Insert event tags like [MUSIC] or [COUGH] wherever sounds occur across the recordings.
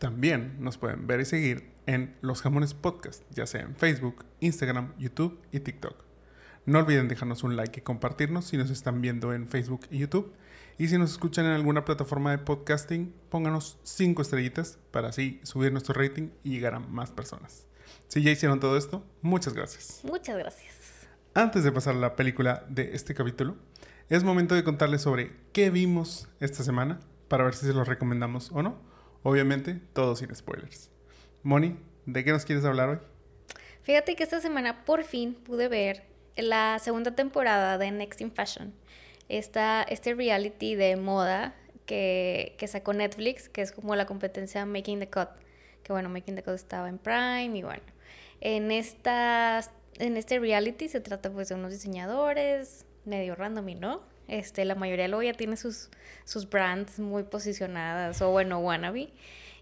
También nos pueden ver y seguir en Los Jamones Podcast, ya sea en Facebook, Instagram, YouTube y TikTok. No olviden dejarnos un like y compartirnos si nos están viendo en Facebook y YouTube. Y si nos escuchan en alguna plataforma de podcasting, pónganos 5 estrellitas para así subir nuestro rating y llegar a más personas. Si ya hicieron todo esto, muchas gracias. Muchas gracias. Antes de pasar a la película de este capítulo, es momento de contarles sobre qué vimos esta semana para ver si se los recomendamos o no. Obviamente, todo sin spoilers. Moni, ¿de qué nos quieres hablar hoy? Fíjate que esta semana por fin pude ver la segunda temporada de Next in Fashion. Esta, este reality de moda que, que sacó Netflix, que es como la competencia Making the Cut. Que bueno, Making the Cut estaba en Prime y bueno. En, esta, en este reality se trata pues de unos diseñadores, medio random y no. Este, la mayoría luego ya tiene sus, sus brands muy posicionadas o bueno, wannabe.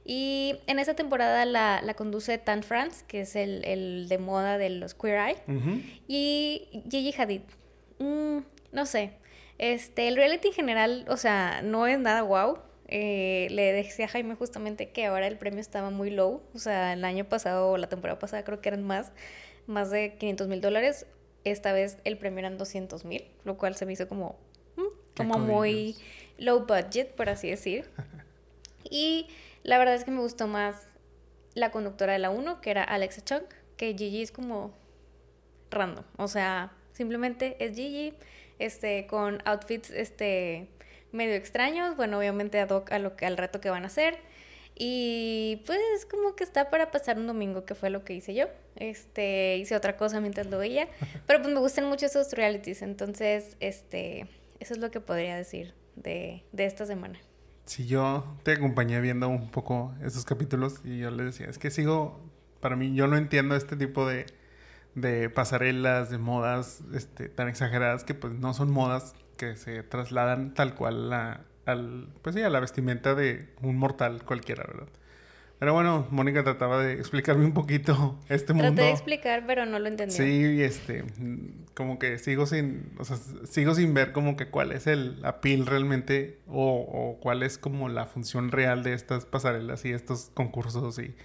Y en esta temporada la, la conduce Tan France, que es el, el, de moda de los Queer Eye, y Gigi Hadid. Mm, no sé, este, el reality en general, o sea, no es nada wow. Eh, le decía a Jaime justamente que ahora el premio estaba muy low, o sea, el año pasado o la temporada pasada creo que eran más, más de 500 mil dólares. Esta vez el premio eran 200 mil, lo cual se me hizo como, como muy low budget, por así decir. [LAUGHS] y la verdad es que me gustó más la conductora de la 1, que era Alexa Chung, que Gigi es como random. O sea, simplemente es Gigi, este, con outfits este, medio extraños. Bueno, obviamente ad hoc a lo que, al reto que van a hacer. Y pues como que está para pasar un domingo, que fue lo que hice yo. Este, hice otra cosa mientras lo veía. [LAUGHS] Pero pues me gustan mucho esos realities. Entonces, este, eso es lo que podría decir de, de esta semana. Si yo te acompañé viendo un poco esos capítulos y yo le decía, es que sigo, para mí, yo no entiendo este tipo de, de pasarelas, de modas este, tan exageradas que pues no son modas que se trasladan tal cual a, al, pues sí, a la vestimenta de un mortal cualquiera, ¿verdad? Pero bueno, Mónica trataba de explicarme un poquito este mundo. Traté de explicar, pero no lo entendí. Sí, este, como que sigo sin, o sea, sigo sin ver como que cuál es el appeal realmente o, o cuál es como la función real de estas pasarelas y estos concursos y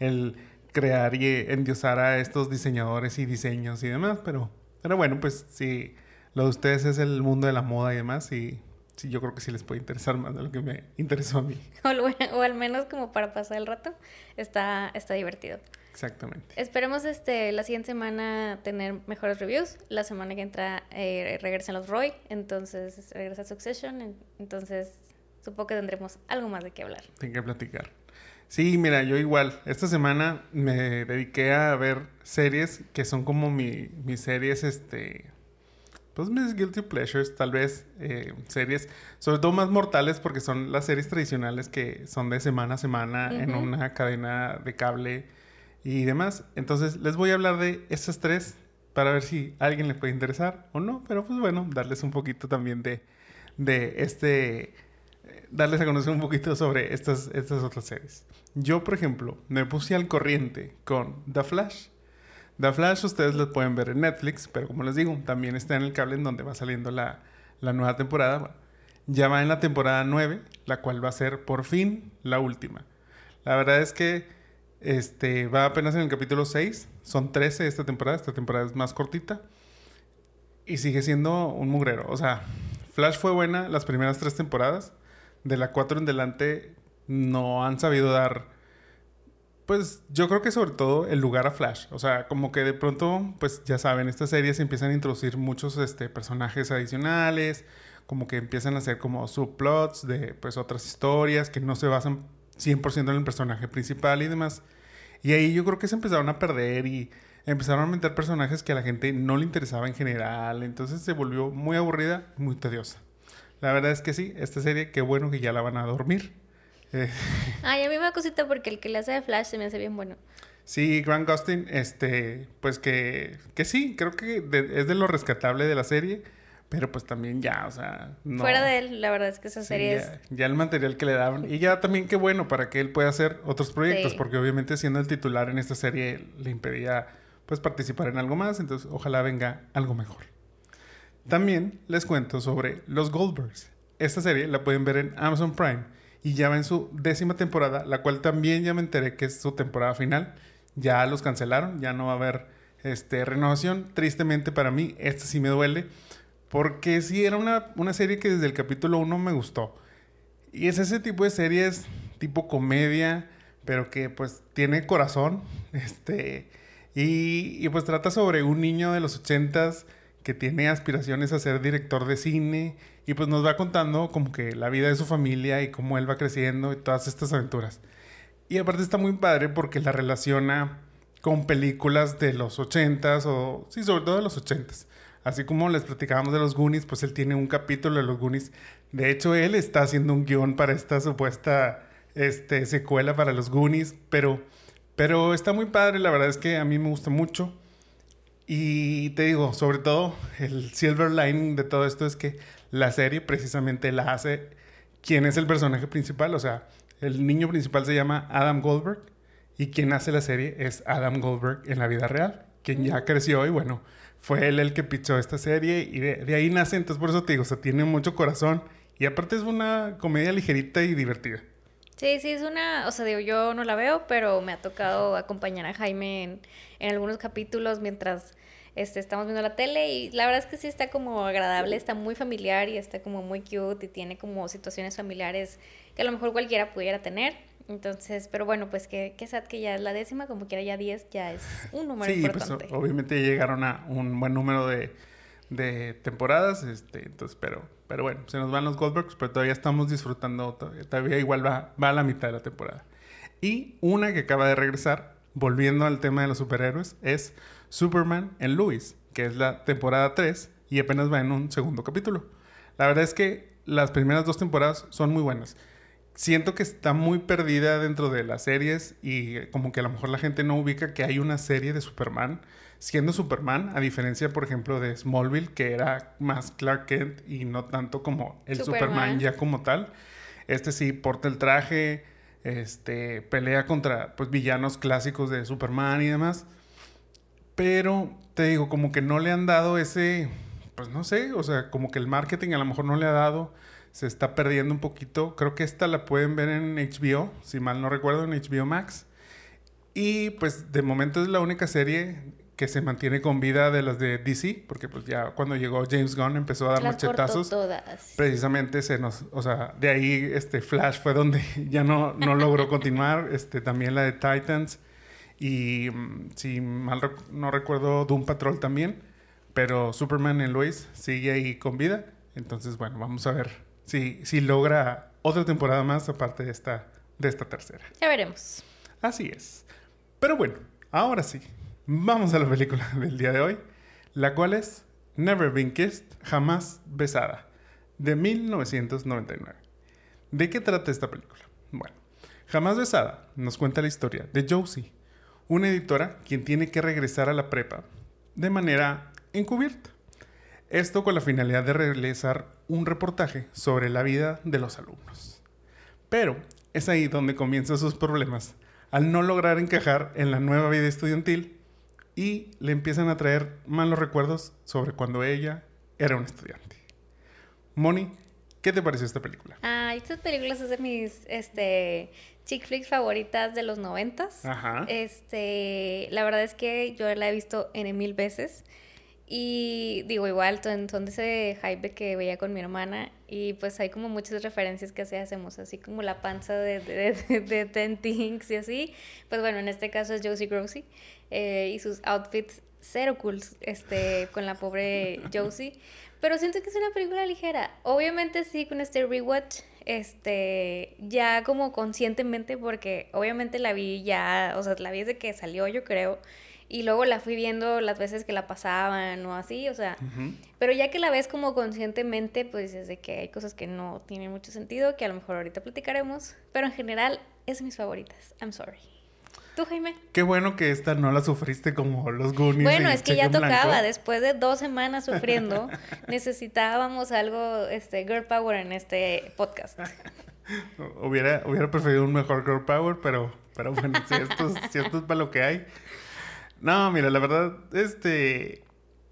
el crear y endiosar a estos diseñadores y diseños y demás, pero, pero bueno, pues sí, lo de ustedes es el mundo de la moda y demás y sí, yo creo que sí les puede interesar más de lo que me interesó a mí. [LAUGHS] O, al menos como para pasar el rato, está, está divertido. Exactamente. Esperemos este, la siguiente semana tener mejores reviews. La semana que entra eh, regresan los Roy, entonces regresa Succession, entonces supongo que tendremos algo más de qué hablar. Tengo que platicar. Sí, mira, yo igual. Esta semana me dediqué a ver series que son como mi, mis series, este, pues mis guilty pleasures, tal vez eh, series, sobre todo más mortales porque son las series tradicionales que son de semana a semana uh -huh. en una cadena de cable y demás. Entonces les voy a hablar de esas tres para ver si a alguien le puede interesar o no, pero pues bueno, darles un poquito también de, de este, darles a conocer un poquito sobre estas, estas otras series. Yo, por ejemplo, me puse al corriente con The Flash. The Flash ustedes lo pueden ver en Netflix, pero como les digo, también está en el cable en donde va saliendo la, la nueva temporada. Bueno, ya va en la temporada 9, la cual va a ser por fin la última. La verdad es que este, va apenas en el capítulo 6, son 13 esta temporada, esta temporada es más cortita y sigue siendo un mugrero. O sea, Flash fue buena las primeras tres temporadas, de la 4 en delante no han sabido dar pues yo creo que sobre todo el lugar a Flash. O sea, como que de pronto, pues ya saben, estas series empiezan a introducir muchos este, personajes adicionales, como que empiezan a hacer como subplots de pues otras historias que no se basan 100% en el personaje principal y demás. Y ahí yo creo que se empezaron a perder y empezaron a meter personajes que a la gente no le interesaba en general. Entonces se volvió muy aburrida, muy tediosa. La verdad es que sí, esta serie, qué bueno que ya la van a dormir. [LAUGHS] Ay, a mí me da cosita porque el que le hace de Flash se me hace bien bueno. Sí, Grant Gustin, este, pues que, que sí, creo que es de lo rescatable de la serie. Pero pues también ya, o sea, no. Fuera de él, la verdad es que esa serie es. Ya el material que le daban. Y ya también qué bueno para que él pueda hacer otros proyectos, porque obviamente siendo el titular en esta serie le impedía pues participar en algo más, entonces ojalá venga algo mejor. También les cuento sobre Los Goldbergs. Esta serie la pueden ver en Amazon Prime y ya va en su décima temporada, la cual también ya me enteré que es su temporada final. Ya los cancelaron, ya no va a haber este, renovación. Tristemente para mí, esta sí me duele porque sí, era una, serie que desde el capítulo 1 me gustó. Y es ese tipo de series, tipo comedia, pero que pues tiene corazón. [LAUGHS] Este, y, y pues trata sobre un niño de los ochentas que tiene aspiraciones a ser director de cine. Y pues nos va contando como que la vida de su familia y cómo él va creciendo y todas estas aventuras. Y aparte está muy padre porque la relaciona con películas de los ochentas o sí, sobre todo de los ochentas. Así como les platicábamos de los Goonies, pues él tiene un capítulo de los Goonies. De hecho, él está haciendo un guion para esta supuesta este, secuela para los Goonies, pero, pero está muy padre, la verdad es que a mí me gusta mucho. Y te digo, sobre todo, el silver lining de todo esto es que la serie precisamente la hace quien es el personaje principal, o sea, el niño principal se llama Adam Goldberg y quien hace la serie es Adam Goldberg en la vida real, quien ya creció y bueno, fue él el que pichó esta serie y de, ahí nace, entonces por eso te digo, o sea, tiene mucho corazón y aparte es una comedia ligerita y divertida. Sí, sí, es una, o sea, digo, yo no la veo, pero me ha tocado acompañar a Jaime en, en algunos capítulos mientras este, estamos viendo la tele y la verdad es que sí está como agradable, está muy familiar y está como muy cute y tiene como situaciones familiares que a lo mejor cualquiera pudiera tener. Entonces, pero bueno, pues que, que sad que ya es la décima, como quiera ya 10, ya es un número sí, importante. Pues obviamente llegaron a un buen número de, de temporadas, este, entonces, pero, pero bueno, se nos van los Goldbergs, pero todavía estamos disfrutando, todavía, igual va, va a la mitad de la temporada. Y una que acaba de regresar, volviendo al tema de los superhéroes, es Superman en Louis, que es la temporada 3 y apenas va en un segundo capítulo. La verdad es que las primeras dos temporadas son muy buenas siento que está muy perdida dentro de las series y como que a lo mejor la gente no ubica que hay una serie de Superman siendo Superman, a diferencia, por ejemplo, de Smallville, que era más Clark Kent y no tanto como el Superman, ya como tal. Este sí porta el traje, este pelea contra pues villanos clásicos de Superman y demás. Pero te digo, como que no le han dado ese, pues no sé, o sea, como que el marketing a lo mejor no le ha dado se está perdiendo un poquito. Creo que esta la pueden ver en HBO, si mal no recuerdo, en HBO Max. Y pues de momento es la única serie que se mantiene con vida de las de DC, porque pues ya cuando llegó James Gunn empezó a dar machetazos. Todas. Precisamente se nos, o sea, de ahí este Flash fue donde [LAUGHS] ya no, no logró continuar, este también la de Titans y si mal no recuerdo Doom Patrol también, pero Superman en Lois sigue ahí con vida. Entonces, bueno, vamos a ver si, logra otra temporada más aparte de esta, de esta tercera. Ya veremos. Así es. Pero bueno, ahora sí, vamos a la película [LAUGHS] del día de hoy, la cual es Never Been Kissed, Jamás Besada, de 1999. ¿De qué trata esta película? Bueno, Jamás Besada nos cuenta la historia de Josie, una editora quien tiene que regresar a la prepa de manera encubierta. Esto con la finalidad de realizar un reportaje sobre la vida de los alumnos. Pero es ahí donde comienzan sus problemas, al no lograr encajar en la nueva vida estudiantil y le empiezan a traer malos recuerdos sobre cuando ella era un estudiante. Moni, ¿qué te pareció esta película? Ah, estas películas son de mis este, chick flicks favoritas de los noventas. Ajá. Este, la verdad es que yo la he visto en mil veces. Y digo, igual, son de ese hype que veía con mi hermana y pues hay como muchas referencias que así hacemos, así como la panza de, de, de, Ten Things y así. Pues bueno, en este caso es Josie Grossi eh, y sus outfits cero cool este, con la pobre Josie. Pero siento que es una película ligera. Obviamente sí, con este rewatch, este, ya como conscientemente, porque obviamente la vi ya, o sea, la vi desde que salió, yo creo. Y luego la fui viendo las veces que la pasaban o así, o sea, pero ya que la ves como conscientemente, pues es de que hay cosas que no tienen mucho sentido, que a lo mejor ahorita platicaremos, pero en general es mis favoritas. I'm sorry. ¿Tú, Jaime? Qué bueno que esta no la sufriste como los Goonies. Bueno, es que ya tocaba. Después de dos semanas sufriendo, [LAUGHS] necesitábamos algo, este, girl power en este podcast. [LAUGHS] hubiera, hubiera preferido un mejor girl power, pero, pero bueno, [LAUGHS] si esto, si esto es para lo que hay. No, mira, la verdad, este...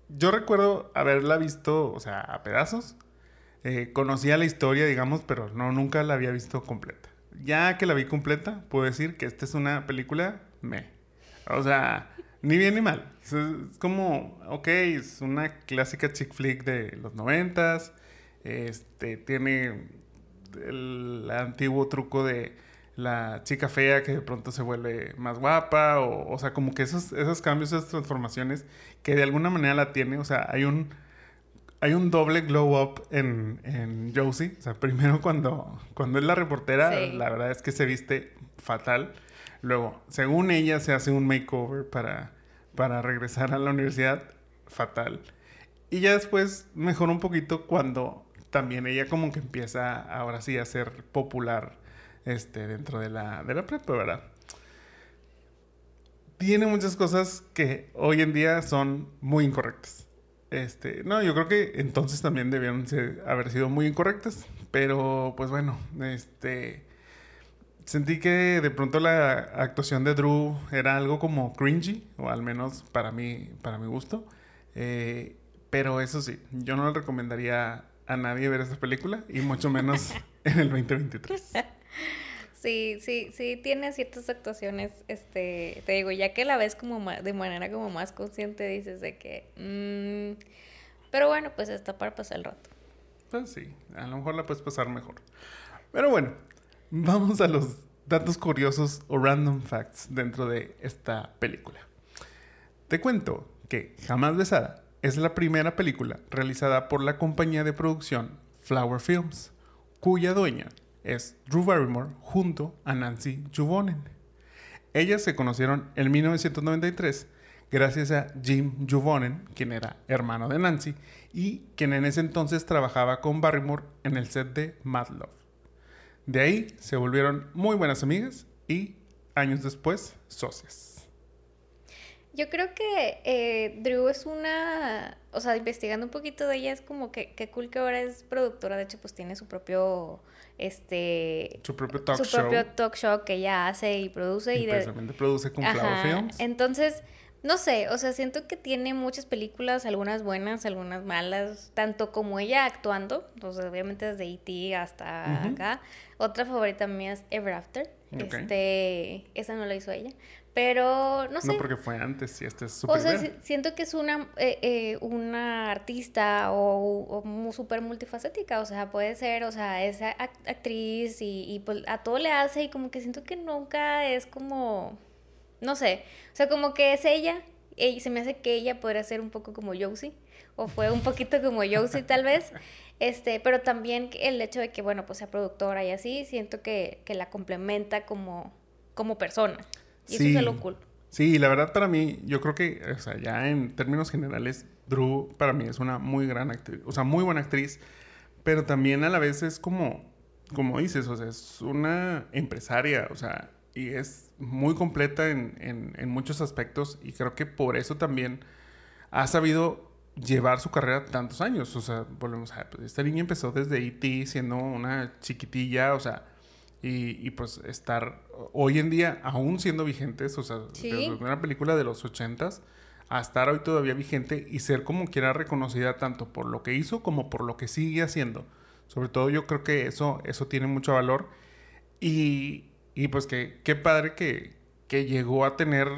Yo recuerdo haberla visto, o sea, a pedazos. Eh, conocía la historia, digamos, pero no, nunca la había visto completa. Ya que la vi completa, puedo decir que esta es una película me. O sea, ni bien ni mal. Es, como, ok, es una clásica chick flick de los noventas. Este, tiene el antiguo truco de la chica fea que de pronto se vuelve más guapa, o, sea, como que esos, esos cambios, esas transformaciones que de alguna manera la tiene, o sea, hay un, hay un doble glow up en, en Josie, o sea, primero cuando, cuando es la reportera, la verdad es que se viste fatal, luego, según ella, se hace un makeover para, para regresar a la universidad, fatal, y ya después mejora un poquito cuando también ella como que empieza ahora sí a ser popular este, dentro de la, de la prepa, ¿verdad? Tiene muchas cosas que hoy en día son muy incorrectas. Este, no, yo creo que entonces también debieron haber sido muy incorrectas, pero pues bueno, este, sentí que de pronto la actuación de Drew era algo como cringy, o al menos para mí, para mi gusto. Eh, pero eso sí, yo no le recomendaría a nadie ver esta película y mucho menos [LAUGHS] en el 2023. Sí, sí, sí, tiene ciertas actuaciones, este, te digo, ya que la ves como de manera como más consciente, dices de que, mmm, pero bueno, pues está para pasar el rato. Pues sí, a lo mejor la puedes pasar mejor. Pero bueno, vamos a los datos curiosos o random facts dentro de esta película. Te cuento que Jamás Besada es la primera película realizada por la compañía de producción Flower Films, cuya dueña es Drew Barrymore junto a Nancy Juvonen. Ellas se conocieron en 1993 gracias a Jim Juvonen, quien era hermano de Nancy y quien en ese entonces trabajaba con Barrymore en el set de Mad Love. De ahí se volvieron muy buenas amigas y años después socias. Yo creo que eh, Drew es una, o sea, investigando un poquito de ella, es como que, qué cool que ahora es productora, de hecho pues tiene su propio este su propio talk su show. propio talk show que ella hace y produce y, y precisamente produce con Flower Films. Entonces, no sé, o sea, siento que tiene muchas películas, algunas buenas, algunas malas, tanto como ella actuando, entonces obviamente desde E.T. hasta acá. Otra favorita mía es Ever After. Este, esa no la hizo ella. Pero no sé. No, porque fue antes y este es su O sea, siento que es una, eh, eh, una artista o, o súper multifacética. O sea, puede ser, o sea, es actriz y, y pues a todo le hace y como que siento que nunca es como. No sé. O sea, como que es ella. Y se me hace que ella podría ser un poco como Josie. O fue un poquito como Josie, tal vez. [LAUGHS] Este, pero también el hecho de que, bueno, pues sea productora y así, siento que, que la complementa como, como persona. Y sí, eso es lo cool. Sí, la verdad para mí, yo creo que, o sea, ya en términos generales, Drew para mí es una muy gran actriz, o sea, muy buena actriz, pero también a la vez es como, como dices, o sea, es una empresaria, o sea, y es muy completa en, en, en muchos aspectos y creo que por eso también ha sabido llevar su carrera tantos años. O sea, volvemos a ver, pues esta niña empezó desde E.T. siendo una chiquitilla, o sea, y, pues estar hoy en día aún siendo vigentes, o sea, de una película de los ochentas a estar hoy todavía vigente y ser como quiera reconocida tanto por lo que hizo como por lo que sigue haciendo. Sobre todo yo creo que eso, eso tiene mucho valor y, y pues que qué padre que, que llegó a tener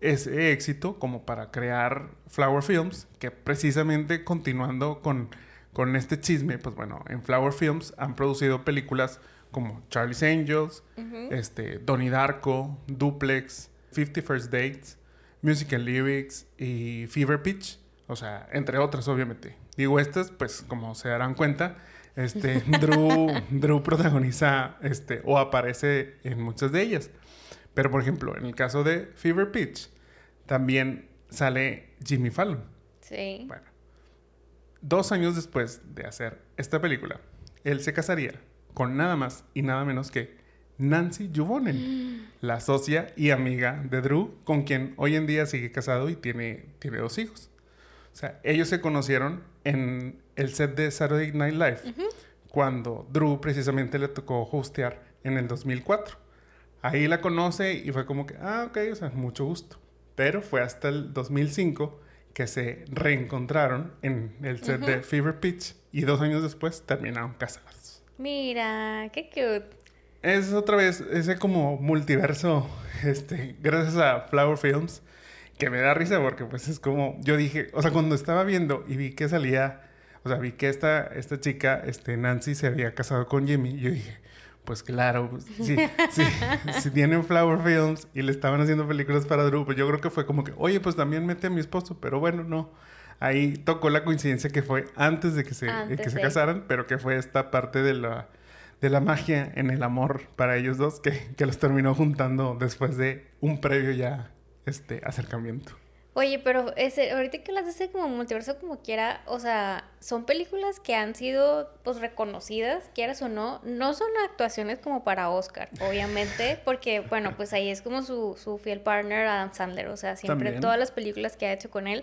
ese éxito como para crear Flower Films, que precisamente continuando con, con este chisme, pues bueno, en Flower Films han producido películas como Charlie's Angels, este, Donnie Darko, Duplex, Fifty First Dates, Musical Lyrics y Fever Pitch. O sea, entre otras, obviamente. Digo estas, pues, como se darán cuenta, este, [LAUGHS] Drew, Drew protagoniza este, o aparece en muchas de ellas. Pero, por ejemplo, en el caso de Fever Pitch, también sale Jimmy Fallon. Sí. Bueno, dos años después de hacer esta película, él se casaría con nada más y nada menos que Nancy Juvonen, [GASPS] la socia y amiga de Drew, con quien hoy en día sigue casado y tiene, tiene dos hijos. O sea, ellos se conocieron en el set de Saturday Night Live, cuando Drew precisamente le tocó hostear en el 2004. Ahí la conoce y fue como que, ah, ok, o sea, mucho gusto. Pero fue hasta el 2005 que se reencontraron en el set de Fever Pitch y dos años después terminaron casados. Mira, qué cute. Es otra vez ese como multiverso, [LAUGHS] este, gracias a Flower Films, que me da risa porque pues es como, yo dije, o sea, cuando estaba viendo y vi que salía, o sea, vi que esta, esta chica, este, Nancy, se había casado con Jimmy, yo dije, pues claro, pues, sí, sí, [LAUGHS] si tienen Flower Films y le estaban haciendo películas para Drew, pues yo creo que fue como que, oye, pues también mete a mi esposo, pero bueno, no. Ahí tocó la coincidencia que fue antes de que se, que se casaran, pero que fue esta parte de la, de la magia en el amor para ellos dos que, que los terminó juntando después de un previo ya este acercamiento. Oye, pero ese, ahorita que las hace como multiverso como quiera, o sea, son películas que han sido pues reconocidas, quieras o no, no son actuaciones como para Oscar, obviamente, [LAUGHS] porque bueno, pues ahí es como su, su fiel partner Adam Sandler, o sea, siempre todas las películas que ha hecho con él.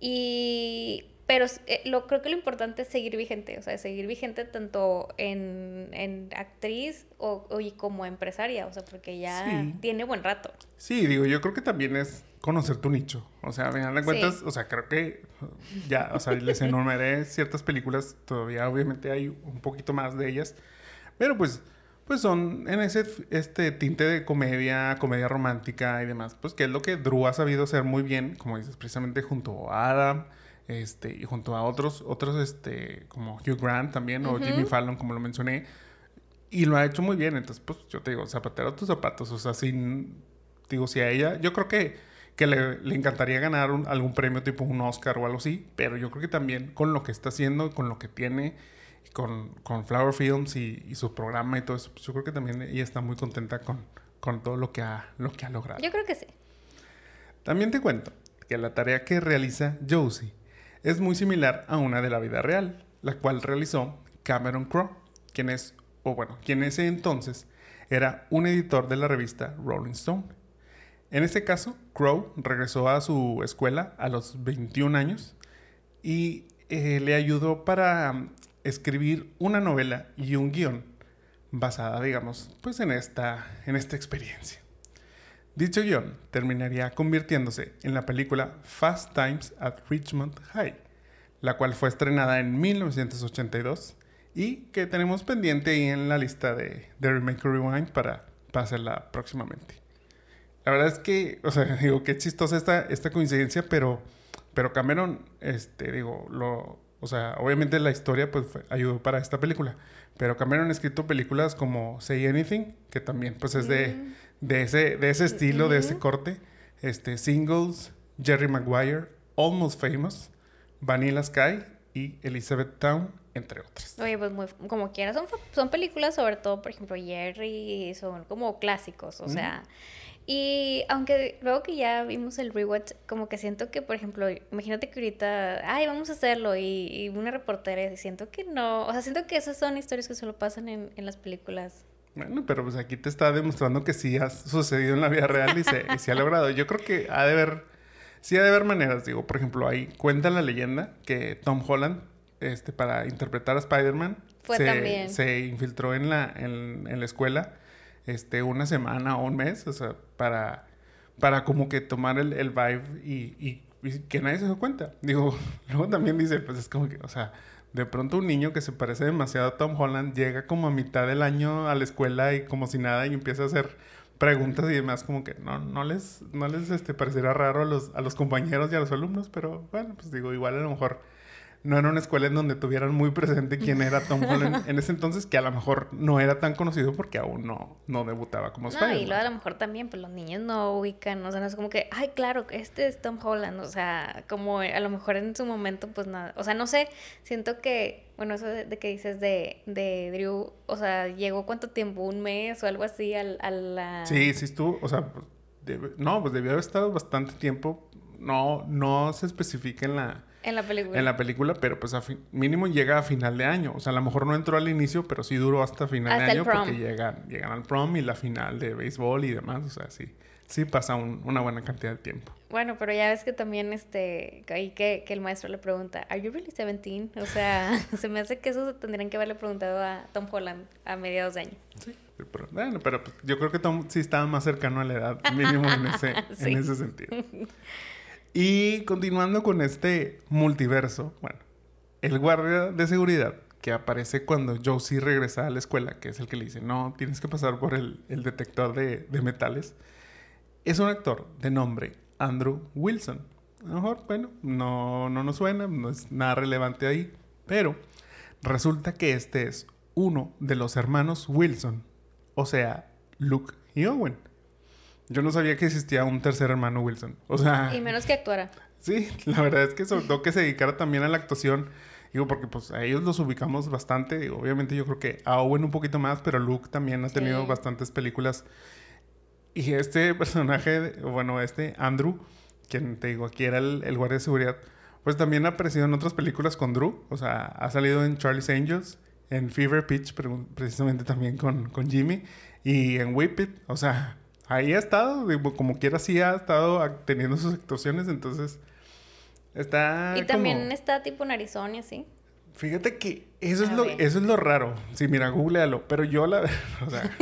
Y pero eh, lo, creo que lo importante es seguir vigente, o sea, seguir vigente tanto en, en actriz o, y como empresaria, o sea, porque ya tiene buen rato. Sí, digo, yo creo que también es conocer tu nicho. O sea, a final de cuentas, o sea, creo que ya, o sea, les enumeré ciertas películas, todavía obviamente hay un poquito más de ellas, pero pues, pues son en ese este tinte de comedia, comedia romántica y demás, pues que es lo que Drew ha sabido hacer muy bien, como dices, precisamente junto a Adam, este, y junto a otros, otros, este, como Hugh Grant también, o Jimmy Fallon, como lo mencioné, y lo ha hecho muy bien, entonces, pues, yo te digo, zapatero tus zapatos, o sea, sin, digo, si a ella, yo creo que, que le, le encantaría ganar algún premio tipo un Oscar o algo así, pero yo creo que también con lo que está haciendo, con lo que tiene, con, con Flower Films y, y, su programa y todo eso, pues yo creo que también ella está muy contenta con, con todo lo que, ha, lo que ha logrado. Yo creo que sí. También te cuento que la tarea que realiza Josie es muy similar a una de la vida real, la cual realizó Cameron Crowe, quien es, o bueno, quien ese entonces era un editor de la revista Rolling Stone. En este caso, Crowe regresó a su escuela a los 21 años y eh, le ayudó para escribir una novela y un guion basada, digamos, pues en esta, en esta experiencia. Dicho guion terminaría convirtiéndose en la película Fast Times at Richmond High, la cual fue estrenada en 1982 y que tenemos pendiente ahí en la lista de, de Remake Rewind para, pasarla próximamente. La verdad es que, o sea, [LAUGHS] digo, qué chistosa esta, esta coincidencia, pero, pero Cameron, este, digo, lo, o sea, obviamente la historia pues ayudó para esta película, pero Cameron ha escrito películas como Say Anything, que también pues es de, mm de ese, de ese estilo, de ese corte. Este, Singles, Jerry Maguire, Almost Famous, Vanilla Sky y Elizabeth Town, entre otras. Oye, pues muy, como quieras, son, son películas, sobre todo, por ejemplo, Jerry, son como clásicos, o sea. Y aunque luego que ya vimos el rewatch, como que siento que, por ejemplo, imagínate que ahorita, ay, vamos a hacerlo, y, y una reportera, y siento que no, o sea, siento que esas son historias que solo pasan en, en las películas bueno, pero pues aquí te está demostrando que sí ha sucedido en la vida real y se, y se ha logrado. Yo creo que ha de haber, sí ha de haber maneras. Digo, por ejemplo, ahí cuenta la leyenda que Tom Holland, este, para interpretar a Spider-Man, se, se, infiltró en la, en, en, la escuela este, una semana o un mes, o sea, para, para como que tomar el, el vibe y, y, que nadie se dio cuenta. Digo, [LAUGHS] luego también dice, pues es como que, o sea, de pronto un niño que se parece demasiado a Tom Holland llega como a mitad del año a la escuela y como si nada y empieza a hacer preguntas y demás como que no, no les, no les este, parecerá raro a los, a los compañeros y a los alumnos, pero bueno, pues digo, igual a lo mejor no era una escuela en donde tuvieran muy presente quién era Tom Holland [LAUGHS] en ese entonces, que a lo mejor no era tan conocido porque aún no, no debutaba como Spider-Man. No, y luego a lo mejor también, pues los niños no ubican, o sea, no es como que, ay, claro, este es Tom Holland, o sea, como a lo mejor en su momento, pues nada, o sea, no sé, siento que, bueno, eso de, que dices de, de Drew, o sea, llegó cuánto tiempo, un mes o algo así a, a la... Sí, sí estuvo, o sea, no, pues debió haber estado bastante tiempo, no, no se especifica en la En la película. En la película, pero pues a mínimo llega a final de año. O sea, a lo mejor no entró al inicio, pero sí duró hasta final de año porque llegan, llegan al prom y la final de béisbol y demás. O sea, sí, sí pasa una buena cantidad de tiempo. Bueno, pero ya ves que también este, ahí que, que el maestro le pregunta, ¿Are you really 17? O sea, [LAUGHS] se me hace que eso tendrían que haberle preguntado a Tom Holland a mediados de año. Sí, pero, bueno, pero pues, yo creo que Tom sí estaba más cercano a la edad, mínimo en ese, [LAUGHS] en ese sentido. [LAUGHS] Y continuando con este multiverso, bueno, el guardia de seguridad que aparece cuando Josie regresa a la escuela, que es el que le dice, no, tienes que pasar por el, detector de, metales, es un actor de nombre Andrew Wilson. A lo mejor, bueno, no, no nos suena, no es nada relevante ahí, pero resulta que este es uno de los hermanos Wilson, o sea, Luke y Owen. Yo no sabía que existía un tercer hermano Wilson. O sea. Y menos que actuara. Sí, la verdad es que sobre todo que se dedicara también a la actuación. Digo, porque pues a ellos los ubicamos bastante. Digo, obviamente yo creo que a Owen un poquito más, pero Luke también ha tenido bastantes películas. Y este [LAUGHS] personaje, bueno, este Andrew, quien te digo, aquí era el, guardia de seguridad, pues también ha aparecido en otras películas con Drew. O sea, ha salido en Charlie's Angels, en Fever Pitch, precisamente también con, con Jimmy, y en Whip It. O sea, ahí ha estado, como quiera sí ha estado teniendo sus actuaciones, entonces está... Y también está tipo narizón y así. Fíjate que eso es, lo, eso es lo raro. Sí, mira, googlealo. Pero yo la... [LAUGHS] O sea,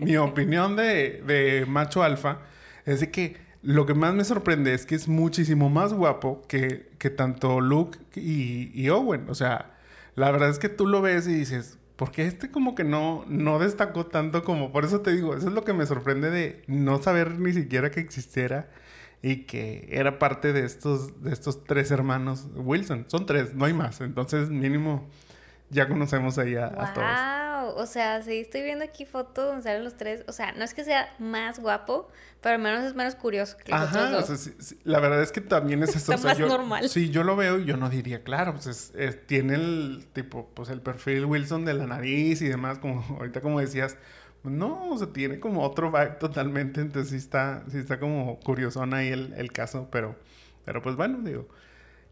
mi opinión de, de macho alfa es de que lo que más me sorprende es que es muchísimo más guapo que, que tanto Luke y, y Owen. O sea, la verdad es que tú lo ves y dices, porque este como que no, no destacó tanto como... Por eso te digo, eso es lo que me sorprende de no saber ni siquiera que existiera y que era parte de estos, de estos tres hermanos Wilson. Son tres, no hay más. Entonces mínimo ya conocemos ahí a, todos. O sea, sí, estoy viendo aquí fotos donde salen los tres. O sea, no es que sea más guapo, pero al menos es menos curioso que los Ajá, otros O sea, la verdad es que también es [LAUGHS] eso. Está más normal. Sí, yo lo veo y yo no diría, claro, pues tiene el tipo, pues el perfil Wilson de la nariz y demás, como [LAUGHS] ahorita como decías. No, o sea, tiene como otro vibe totalmente, entonces sí está, sí está como curiosón ahí el, el caso, pero, pero pues bueno, digo,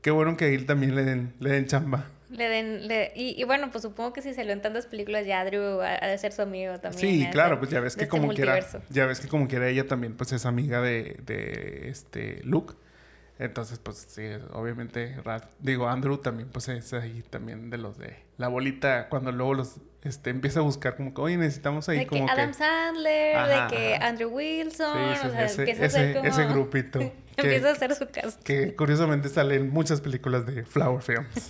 qué bueno que a él también le den, le den chamba. Le den, le, y, bueno, pues supongo que si salió en tantas películas ya Drew ha, de ser su amigo también. Sí, claro, pues ya ves que este como quiera, ya ves que como quiera ella también pues es amiga de, de este Luke. Entonces, pues sí, obviamente, digo, Andrew también, pues es ahí también de los de la bolita, cuando luego los este, empieza a buscar como que, oye, necesitamos ahí de como que... Adam Sandler, de que Andrew Wilson, o sea, ese, empieza a ser como... ese grupito. [LAUGHS] empieza a hacer su cast. Que curiosamente sale en muchas películas de Flower Films.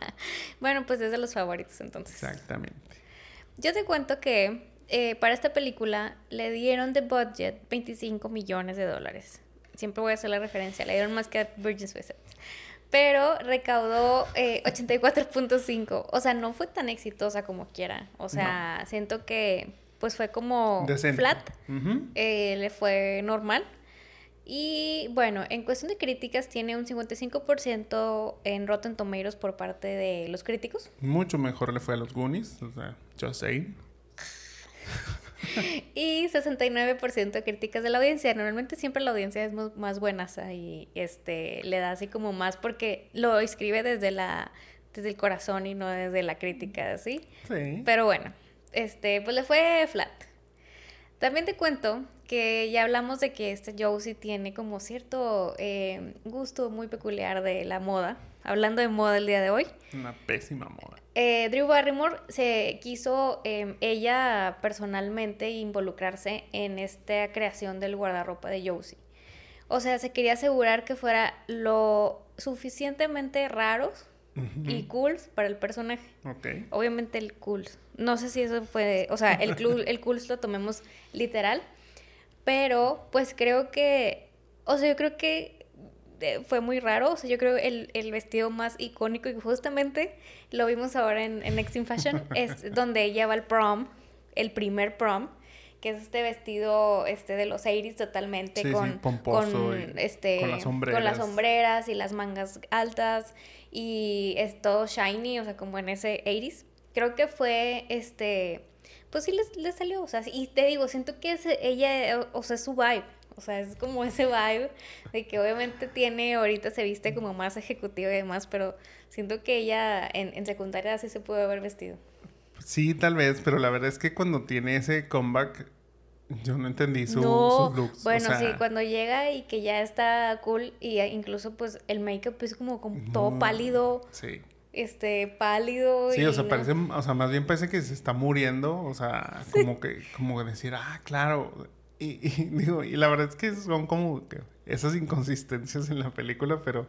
[LAUGHS] bueno, pues es de los favoritos entonces. Exactamente. Yo te cuento que eh, para esta película le dieron de budget 25 millones de dólares siempre voy a hacer la referencia, le dieron más que a Virgin Suicide. Pero recaudó 84.5. Eh, [LAUGHS] o sea, no fue tan exitosa como quiera. O sea, siento que pues fue como flat. Eh, le fue normal. Y bueno, en cuestión de críticas tiene un 55% en Rotten Tomatoes por parte de los críticos. Mucho mejor le fue a los Goonies, o sea, just saying. [LAUGHS] [LAUGHS] y 69% de críticas de la audiencia. Normalmente siempre la audiencia es más buena y este, le da así como más porque lo escribe desde, la, desde el corazón y no desde la crítica, ¿sí? Sí. Pero bueno, este, pues le fue flat. También te cuento que ya hablamos de que este Josie tiene como cierto eh, gusto muy peculiar de la moda. Hablando de moda el día de hoy. Una pésima moda. Eh, Drew Barrymore se quiso em, ella personalmente involucrarse en esta creación del guardarropa de Josie. O sea, se quería asegurar que fuera lo suficientemente raros y cool para el personaje. Okay. Obviamente el cool. No sé si eso fue, o sea, el cool, el cool lo tomemos literal, pero pues creo que, o sea, yo creo que fue muy raro. O sea, yo creo el, el vestido más icónico y justamente lo vimos ahora en, en Next in Fashion [LAUGHS] es donde ella va al prom, el primer prom que es este vestido este de los 80 totalmente con, con, este con las, sombreras. con las sombreras y las mangas altas y es todo shiny, o sea, como en ese 80s. Creo que fue este pues sí le salió, o sea, y te digo, siento que es ella, o sea, es su vibe, O sea, es como ese vibe de que obviamente tiene, ahorita se viste como más ejecutivo y demás, pero siento que ella en, en secundaria sí se pudo haber vestido. Sí, tal vez, pero la verdad es que cuando tiene ese comeback, yo no entendí su, sus looks. Bueno, sí, cuando llega y que ya está cool, y incluso pues el make-up es como, como todo pálido. Sí. Este, pálido. Sí, o sea, parece, o sea, más bien parece que se está muriendo, o sea, como que, como decir, ah, claro. Y, y, [LAUGHS] digo, y la verdad es que son como esas inconsistencias en la película, pero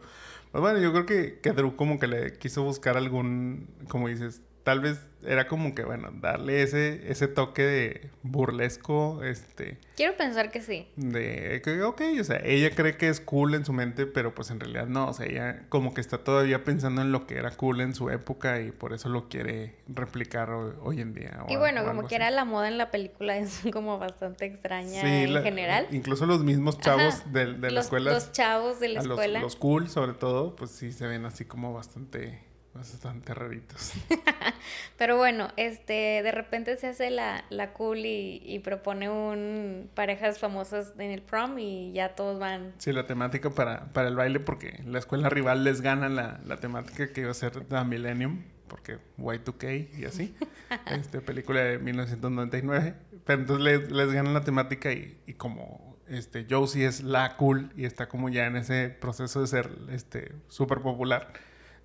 pues bueno, yo creo que, que Drew como que le quiso buscar algún, como dices, tal vez era como que, bueno, darle ese, ese toque de burlesco, este... Quiero pensar que sí. De que, ok, o sea, ella cree que es cool en su mente, pero pues en realidad no, o sea, ella como que está todavía pensando en lo que era cool en su época y por eso lo quiere replicar hoy, en día. y bueno, como que era la moda en la película es [LAUGHS] como bastante extraña en general. Incluso los mismos chavos de, de la escuela. Los chavos de la escuela. los cool, sobre todo, pues sí se ven así como bastante Bastante raritos. [LAUGHS] Pero bueno, este, de repente se hace la, la cool y, propone un parejas famosas en el prom y ya todos van. Sí, la temática para, para el baile, porque la escuela rival les gana la, la temática que iba a ser The Millennium, porque Y2K y así. [LAUGHS] este, película de 1999. Pero entonces les, les ganan la temática y, y como este, Josie es la cool y está como ya en ese proceso de ser este súper popular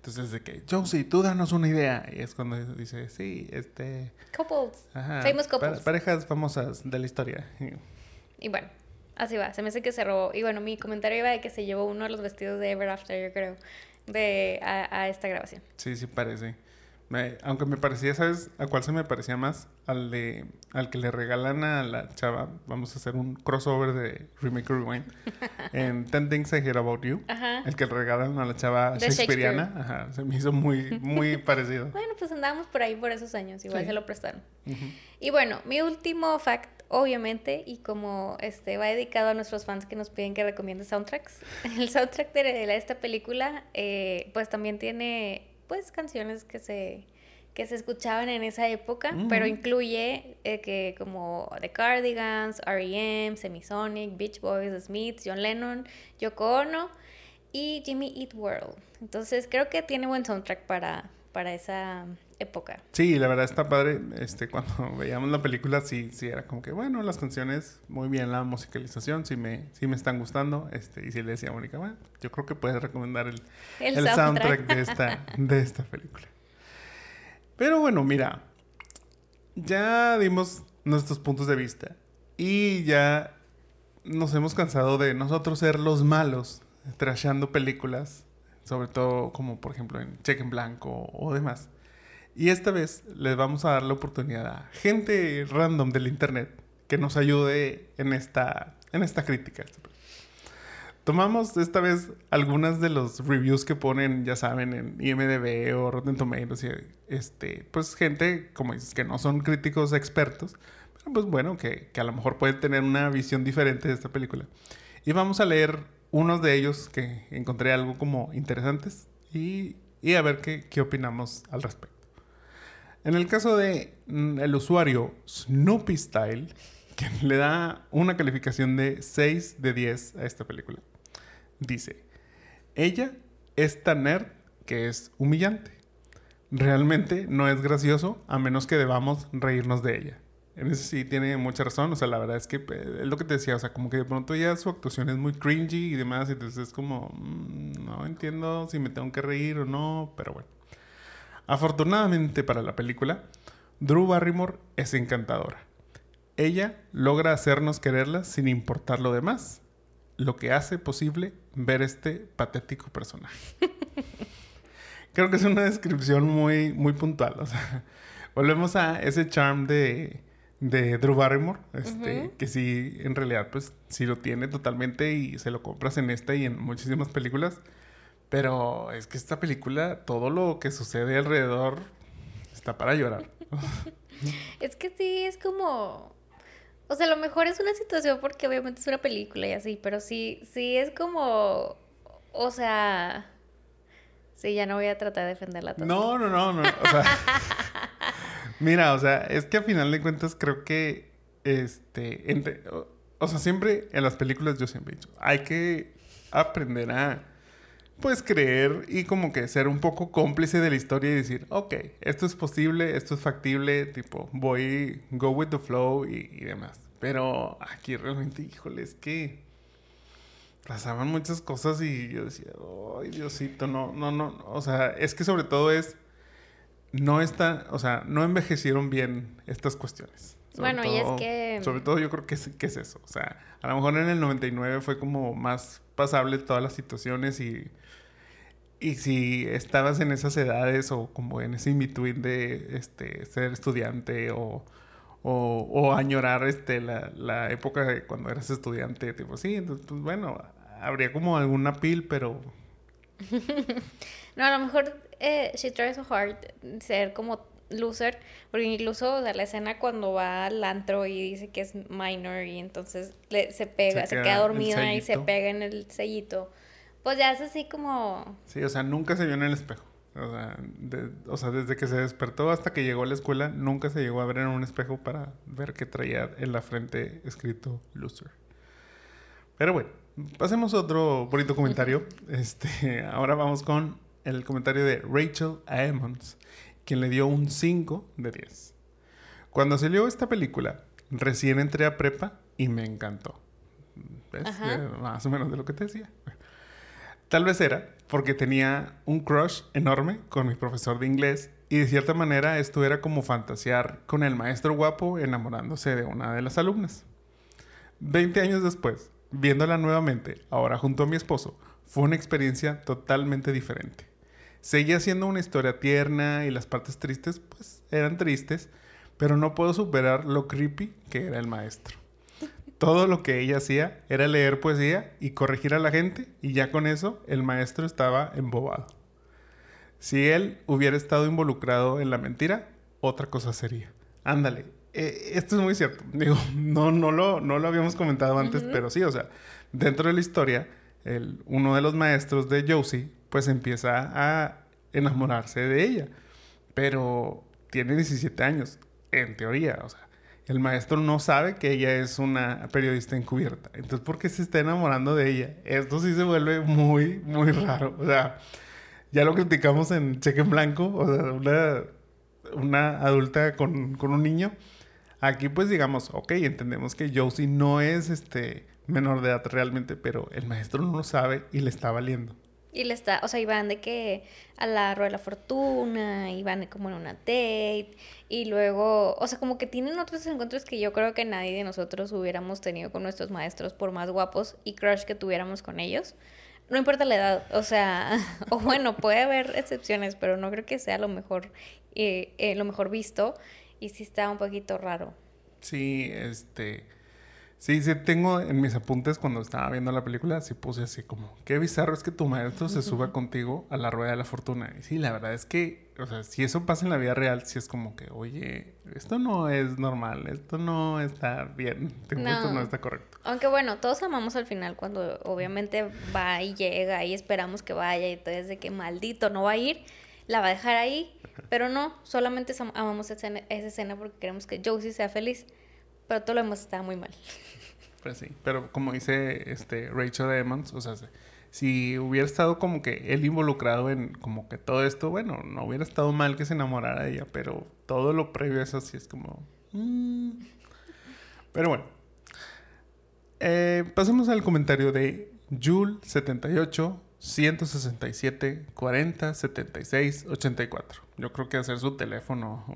entonces, de que, Josie, tú danos una idea. Y es cuando dice, sí, este. Couples. Famous couples. parejas famosas de la historia. Y bueno, así va. Se me hace que se robó. Y bueno, mi comentario iba de que se llevó uno de los vestidos de Ever After, yo creo, de, a esta grabación. Sí, sí, parece aunque me parecía, ¿sabes? ¿A cuál se me parecía más? Al de al que le regalan a la chava. Vamos a hacer un crossover de Remake Rewind. [LAUGHS] en Ten Things I Hear About You. El que le regalan a la chava Shakespeareana. Ajá. Se me hizo muy, muy [LAUGHS] parecido. bueno, pues andábamos por ahí por esos años. Igual se lo prestaron. Y bueno, mi último fact, obviamente, y como este va dedicado a nuestros fans que nos piden que recomiende soundtracks. [LAUGHS] El soundtrack de, esta película, eh, pues también tiene pues canciones que se que se escuchaban en esa época, pero incluye eh, que como The Cardigans, R.E.M., Semisonic, Beach Boys, Smiths, John Lennon, Yoko Ono y Jimmy Eat World. Entonces creo que tiene buen soundtrack para, para esa época. Sí, la verdad está padre. Este, cuando [LAUGHS] veíamos la película, sí, sí era como que, bueno, las canciones, muy bien la musicalización, sí me, sí me están gustando. Este, y sí le decía a Mónica, bueno, yo creo que puedes recomendar el, el, soundtrack. de, esta, [LAUGHS] de esta película. Pero bueno, mira, ya dimos nuestros puntos de vista y ya nos hemos cansado de nosotros ser los malos trashando películas, sobre todo como por ejemplo en Cheque en Blanco o demás. Y esta vez les vamos a dar la oportunidad a gente random del internet que nos ayude en esta, en esta crítica. Tomamos esta vez algunas de los reviews que ponen, ya saben, en IMDB o Rotten Tomatoes, y, este, pues gente, como dices, que no son críticos expertos, pero pues bueno, que, que a lo mejor pueden tener una visión diferente de esta película. Y vamos a leer unos de ellos que encontré algo como interesantes y, y a ver qué, qué opinamos al respecto. En el caso de mm, el usuario Snoopy Style, que le da una calificación de 6 de 10 a esta película, dice, ella es tan nerd que es humillante. Realmente no es gracioso a menos que debamos reírnos de ella. En eso sí tiene mucha razón, o sea, la verdad es que es lo que te decía, o sea, como que de pronto ya su actuación es muy cringy y demás, entonces es como, mm, no entiendo si me tengo que reír o no, pero bueno. Afortunadamente para la película, Drew Barrymore es encantadora. Ella logra hacernos quererla sin importar lo demás, lo que hace posible ver este patético personaje. [LAUGHS] Creo que es una descripción muy, muy puntual. O sea, volvemos a ese charm de, de Drew Barrymore, este, que sí, en realidad, pues sí lo tiene totalmente y se lo compras en esta y en muchísimas películas. Pero es que esta película, todo lo que sucede alrededor está para llorar. [LAUGHS] es que sí, es como... O sea, a lo mejor es una situación porque obviamente es una película y así, pero sí, sí es como... O sea... Sí, ya no voy a tratar de defenderla. No, no, no, no. O sea... [LAUGHS] mira, o sea, es que a final de cuentas creo que... Este... Entre, o sea, siempre en las películas yo siempre he dicho, hay que aprender a, pues, creer y como que ser un poco cómplice de la historia y decir, ok, esto es posible, esto es factible, tipo, voy, go with the flow y, demás. Pero aquí realmente, híjole, es que pasaban muchas cosas y yo decía, ay, Diosito, no, no, no, o sea, es que sobre todo es, no está, o sea, no envejecieron bien estas cuestiones. Bueno, y es que... Sobre todo yo creo que es, que es eso, o sea, a lo mejor en el 99 fue como más pasable todas las situaciones y... Y si estabas en esas edades o como en ese in-between de este, ser estudiante o, o, o añorar este, la, la, época de cuando eras estudiante, tipo, sí, entonces, pues bueno, habría como alguna pil, pero... [LAUGHS] no, a lo mejor eh, She Tries So Hard ser como loser, porque incluso o sea, la escena cuando va al antro y dice que es minor y entonces le, se pega, se, se queda dormida y se pega en el sellito, pues ya es así como... Sí, o sea, nunca se vio en el espejo. O sea, de, o sea, desde que se despertó hasta que llegó a la escuela, nunca se llegó a ver en un espejo para ver que traía en la frente escrito loser. Pero bueno, pasemos a otro bonito comentario. Este, [LAUGHS] ahora vamos con el comentario de Rachel Emmons, quien le dio un 5 de 10. Cuando salió esta película, recién entré a prepa y me encantó. ¿Ves? Más o menos de lo que te decía. Tal vez era porque tenía un crush enorme con mi profesor de inglés y de cierta manera esto era como fantasear con el maestro guapo enamorándose de una de las alumnas. Veinte años después, viéndola nuevamente, ahora junto a mi esposo, fue una experiencia totalmente diferente. Seguía siendo una historia tierna y las partes tristes pues eran tristes, pero no puedo superar lo creepy que era el maestro todo lo que ella hacía era leer poesía y corregir a la gente y ya con eso el maestro estaba embobado. Si él hubiera estado involucrado en la mentira, otra cosa sería. Ándale, eh, esto es muy cierto. Digo, [LAUGHS] no, no, lo, no lo habíamos comentado antes, pero sí, o sea, dentro de la historia, el, uno de los maestros de Josie, pues empieza a enamorarse de ella. Pero tiene 17 años, en teoría, o sea, el maestro no sabe que ella es una periodista encubierta. Entonces, ¿por qué se está enamorando de ella? Esto sí se vuelve muy, muy raro. O sea, ya lo criticamos en Cheque en Blanco, o sea, una, una adulta con, con, un niño. Aquí, pues digamos, ok, entendemos que Josie no es este menor de edad realmente, pero el maestro no lo sabe y le está valiendo. Y le está, o sea, iban de que a la rueda de la fortuna, iban como en una date, y luego, o sea, como que tienen otros encuentros que yo creo que nadie de nosotros hubiéramos tenido con nuestros maestros, por más guapos y crush que tuviéramos con ellos. No importa la edad, o sea, [LAUGHS] o bueno, puede haber excepciones, pero no creo que sea lo mejor, eh, eh, lo mejor visto, y sí está un poquito raro. Sí, este Sí, sí, tengo en mis apuntes cuando estaba viendo la película, sí puse así como, qué bizarro es que tu maestro se suba contigo a la rueda de la fortuna. Y sí, la verdad es que, o sea, si eso pasa en la vida real, sí es como que, oye, esto no es normal, esto no está bien, no. esto no está correcto. Aunque bueno, todos amamos al final cuando obviamente va y llega y esperamos que vaya y todo es de que maldito no va a ir, la va a dejar ahí, pero no, solamente amamos esa escena, esa escena porque queremos que Josie sea feliz. Pero todo lo demás está muy mal. Pues sí, pero como dice este Rachel Emmons, o sea, si hubiera estado como que él involucrado en como que todo esto, bueno, no hubiera estado mal que se enamorara de ella, pero todo lo previo a eso sí es como... Mm. Pero bueno. Eh, pasemos al comentario de Jul78 167 40 76 84. Yo creo que hacer su teléfono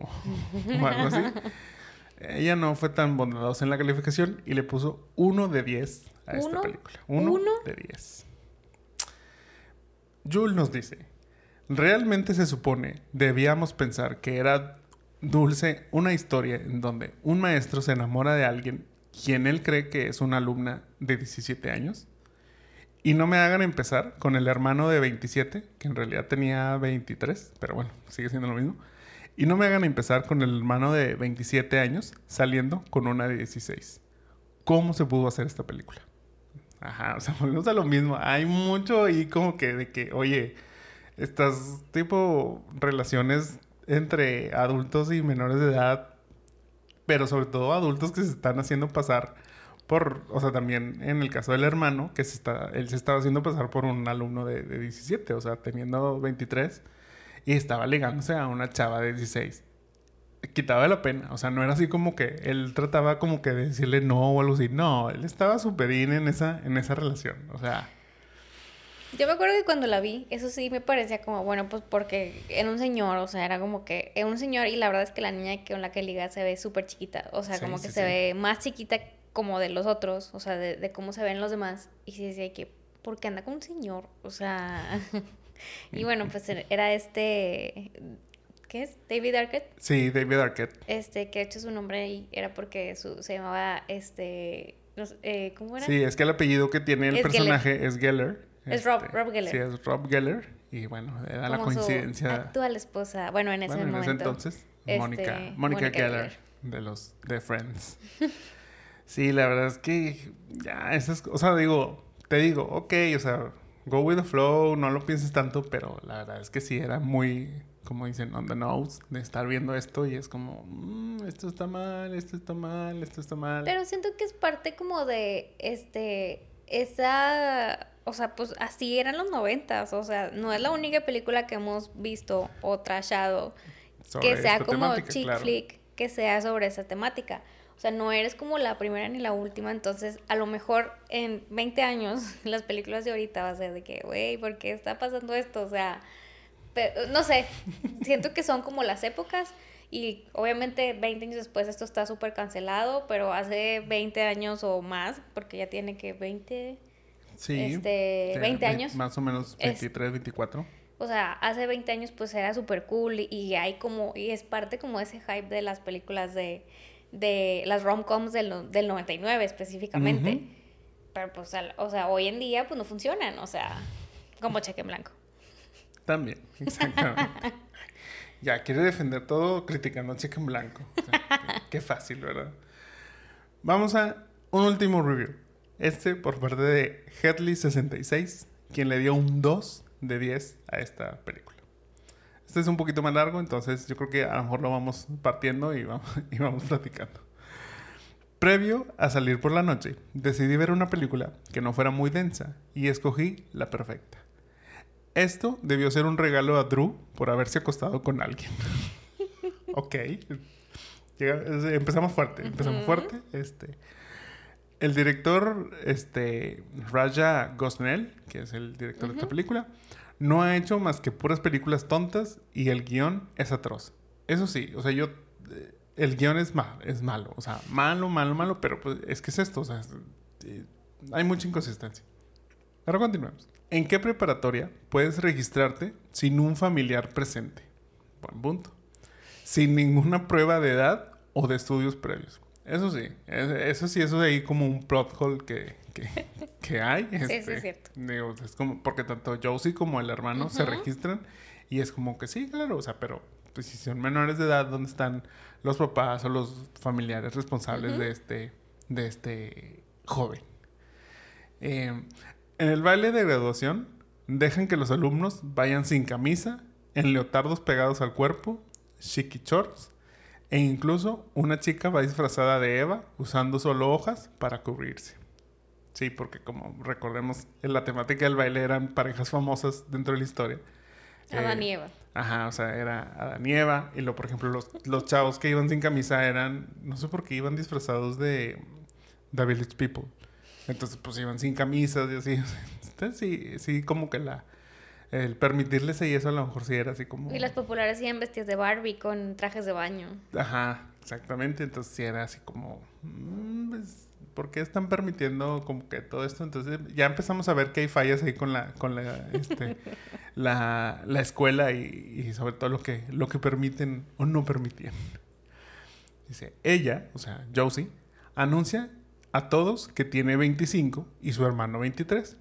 o algo así. [LAUGHS] Ella no fue tan bondadosa en la calificación y le puso 1 de 10 a esta película. 1 de 10. Jules nos dice, realmente se supone, debíamos pensar que era dulce una historia en donde un maestro se enamora de alguien quien él cree que es una alumna de 17 años. Y no me hagan empezar con el hermano de 27, que en realidad tenía 23, pero bueno, sigue siendo lo mismo y no me hagan empezar con el hermano de 27 años saliendo con una de 16. ¿Cómo se pudo hacer esta película? Ajá, o sea, [LAUGHS] volvemos a lo mismo. Hay mucho ahí como que de que, oye, estas tipo relaciones entre adultos y menores de edad, pero sobre todo adultos que se están haciendo pasar por, o sea, también en el caso del hermano, que se está, él se estaba haciendo pasar por un alumno de, de 17, o sea, teniendo 23, y estaba ligándose a una chava de 16. Quitaba la pena, o sea, no era así como que él trataba como que de decirle no o algo así. No, él estaba súper in en esa, en esa relación, o sea. Yo me acuerdo que cuando la vi, eso sí me parecía como, bueno, pues porque era un señor, o sea, era como que era un señor y la verdad es que la niña con la que liga se ve súper chiquita, o sea, Sí, como que sí, se ve más chiquita como de los otros, o sea, de, de cómo se ven los demás. Y sí decía que, ¿por qué anda con un señor? O sea, [LAUGHS] y bueno, pues era este, ¿qué es? David Arquette. Sí, David Arquette. Este, que de hecho su nombre ahí era porque su, se llamaba, este, no eh, ¿cómo era? Sí, es que el apellido que tiene el Es personaje es Geller. Es Rob- Este, Rob Geller. Sí, es Rob Geller. Y bueno, era la Como su coincidencia. actual esposa, bueno, en ese bueno, en momento. ese entonces, este, Mónica, Mónica Mónica Geller, Geller. de los de Friends. [LAUGHS] sí, la verdad es que ya, esas, o sea, digo, te digo, ok, o sea, go with the flow, no lo pienses tanto, pero la verdad es que sí era muy, como dicen, on the nose, de estar viendo esto y es como, "Mm, esto está mal, esto está mal, esto está mal. Pero siento que es parte como de, este, esa, o sea, pues así eran los noventas, o sea, no es la única película que hemos visto o trashado sobre que sea como chick claro. flick, que sea sobre esa temática. O sea, no eres como la primera ni la última, entonces a lo mejor en 20 años [LAUGHS] las películas de ahorita va a ser de que, güey, ¿por qué está pasando esto? O sea, pe- no sé, siento que son como las épocas y obviamente 20 años después esto está súper cancelado, pero hace 20 años o más, porque ya tiene que 20, Sí. este, sí, 20 ve- años. Más o menos Es- 23, 24. O sea, hace 20 años pues era súper cool y, y hay como, y es parte como ese hype de las películas de, de las rom-coms del, del 99 específicamente. Ujú. Pero pues, al- o sea, hoy en día pues no funcionan, o sea, como cheque en blanco. También, [LAUGHS] exactamente. ya, quiere defender todo criticando a Chica en Blanco. O sea, qué, qué fácil, ¿verdad? Vamos a un último review. Este por parte de Headley66, quien le dio un 2 de 10 a esta película. Este es un poquito más largo, entonces yo creo que a lo mejor lo vamos partiendo y vamos, [LAUGHS] y vamos platicando. Previo a salir por la noche, decidí ver una película que no fuera muy densa y escogí la perfecta. Esto debió ser un regalo a Drew por haberse acostado con alguien. [LAUGHS] ok. Empezamos fuerte, empezamos fuerte. Este, el director, este, Raja Gosnell, que es el director de esta película, no ha hecho más que puras películas tontas y el guion es atroz. Eso sí, o sea, yo... eh, El guion es malo, es malo. O sea, malo, malo, malo, pero pues es que es esto, o sea, es- eh, hay mucha inconsistencia. Ahora continuemos. ¿En qué preparatoria puedes registrarte sin un familiar presente? Buen punto. Sin ninguna prueba de edad o de estudios previos. Eso sí, es- eso sí, eso de ahí como un plot hole que, que, [LAUGHS] que hay. sí, este, es cierto. digo, es como, porque tanto Josie como el hermano se registran y es como que sí, claro, o sea, pero pues, si son menores de edad, ¿dónde están los papás o los familiares responsables de este de este joven? Eh, en el baile de graduación, dejan que los alumnos vayan sin camisa, en leotardos pegados al cuerpo, chiqui shorts, e incluso una chica va disfrazada de Eva usando solo hojas para cubrirse. Sí, porque como recordemos, en la temática del baile eran parejas famosas dentro de la historia. Adán Eh, y Eva. Ajá, o sea, era Adán y Eva. Y luego, por ejemplo, los, los chavos que iban sin camisa eran, no sé por qué iban disfrazados de The Village People. Entonces, pues iban sin camisas y así. [LAUGHS] Entonces, sí, sí, como que la. El permitirles y eso a lo mejor sí era así como. Y las populares iban vestidas de Barbie con trajes de baño. Ajá, exactamente. Entonces sí era así como. mm, pues, ¿Por qué están permitiendo como que todo esto? Entonces ya empezamos a ver que hay fallas ahí con la, con la, este, [LAUGHS] la, la escuela y, y sobre todo lo que, lo que permiten o no permitían. Dice, ella, o sea, Josie, anuncia a todos que tiene 25 y su hermano 23.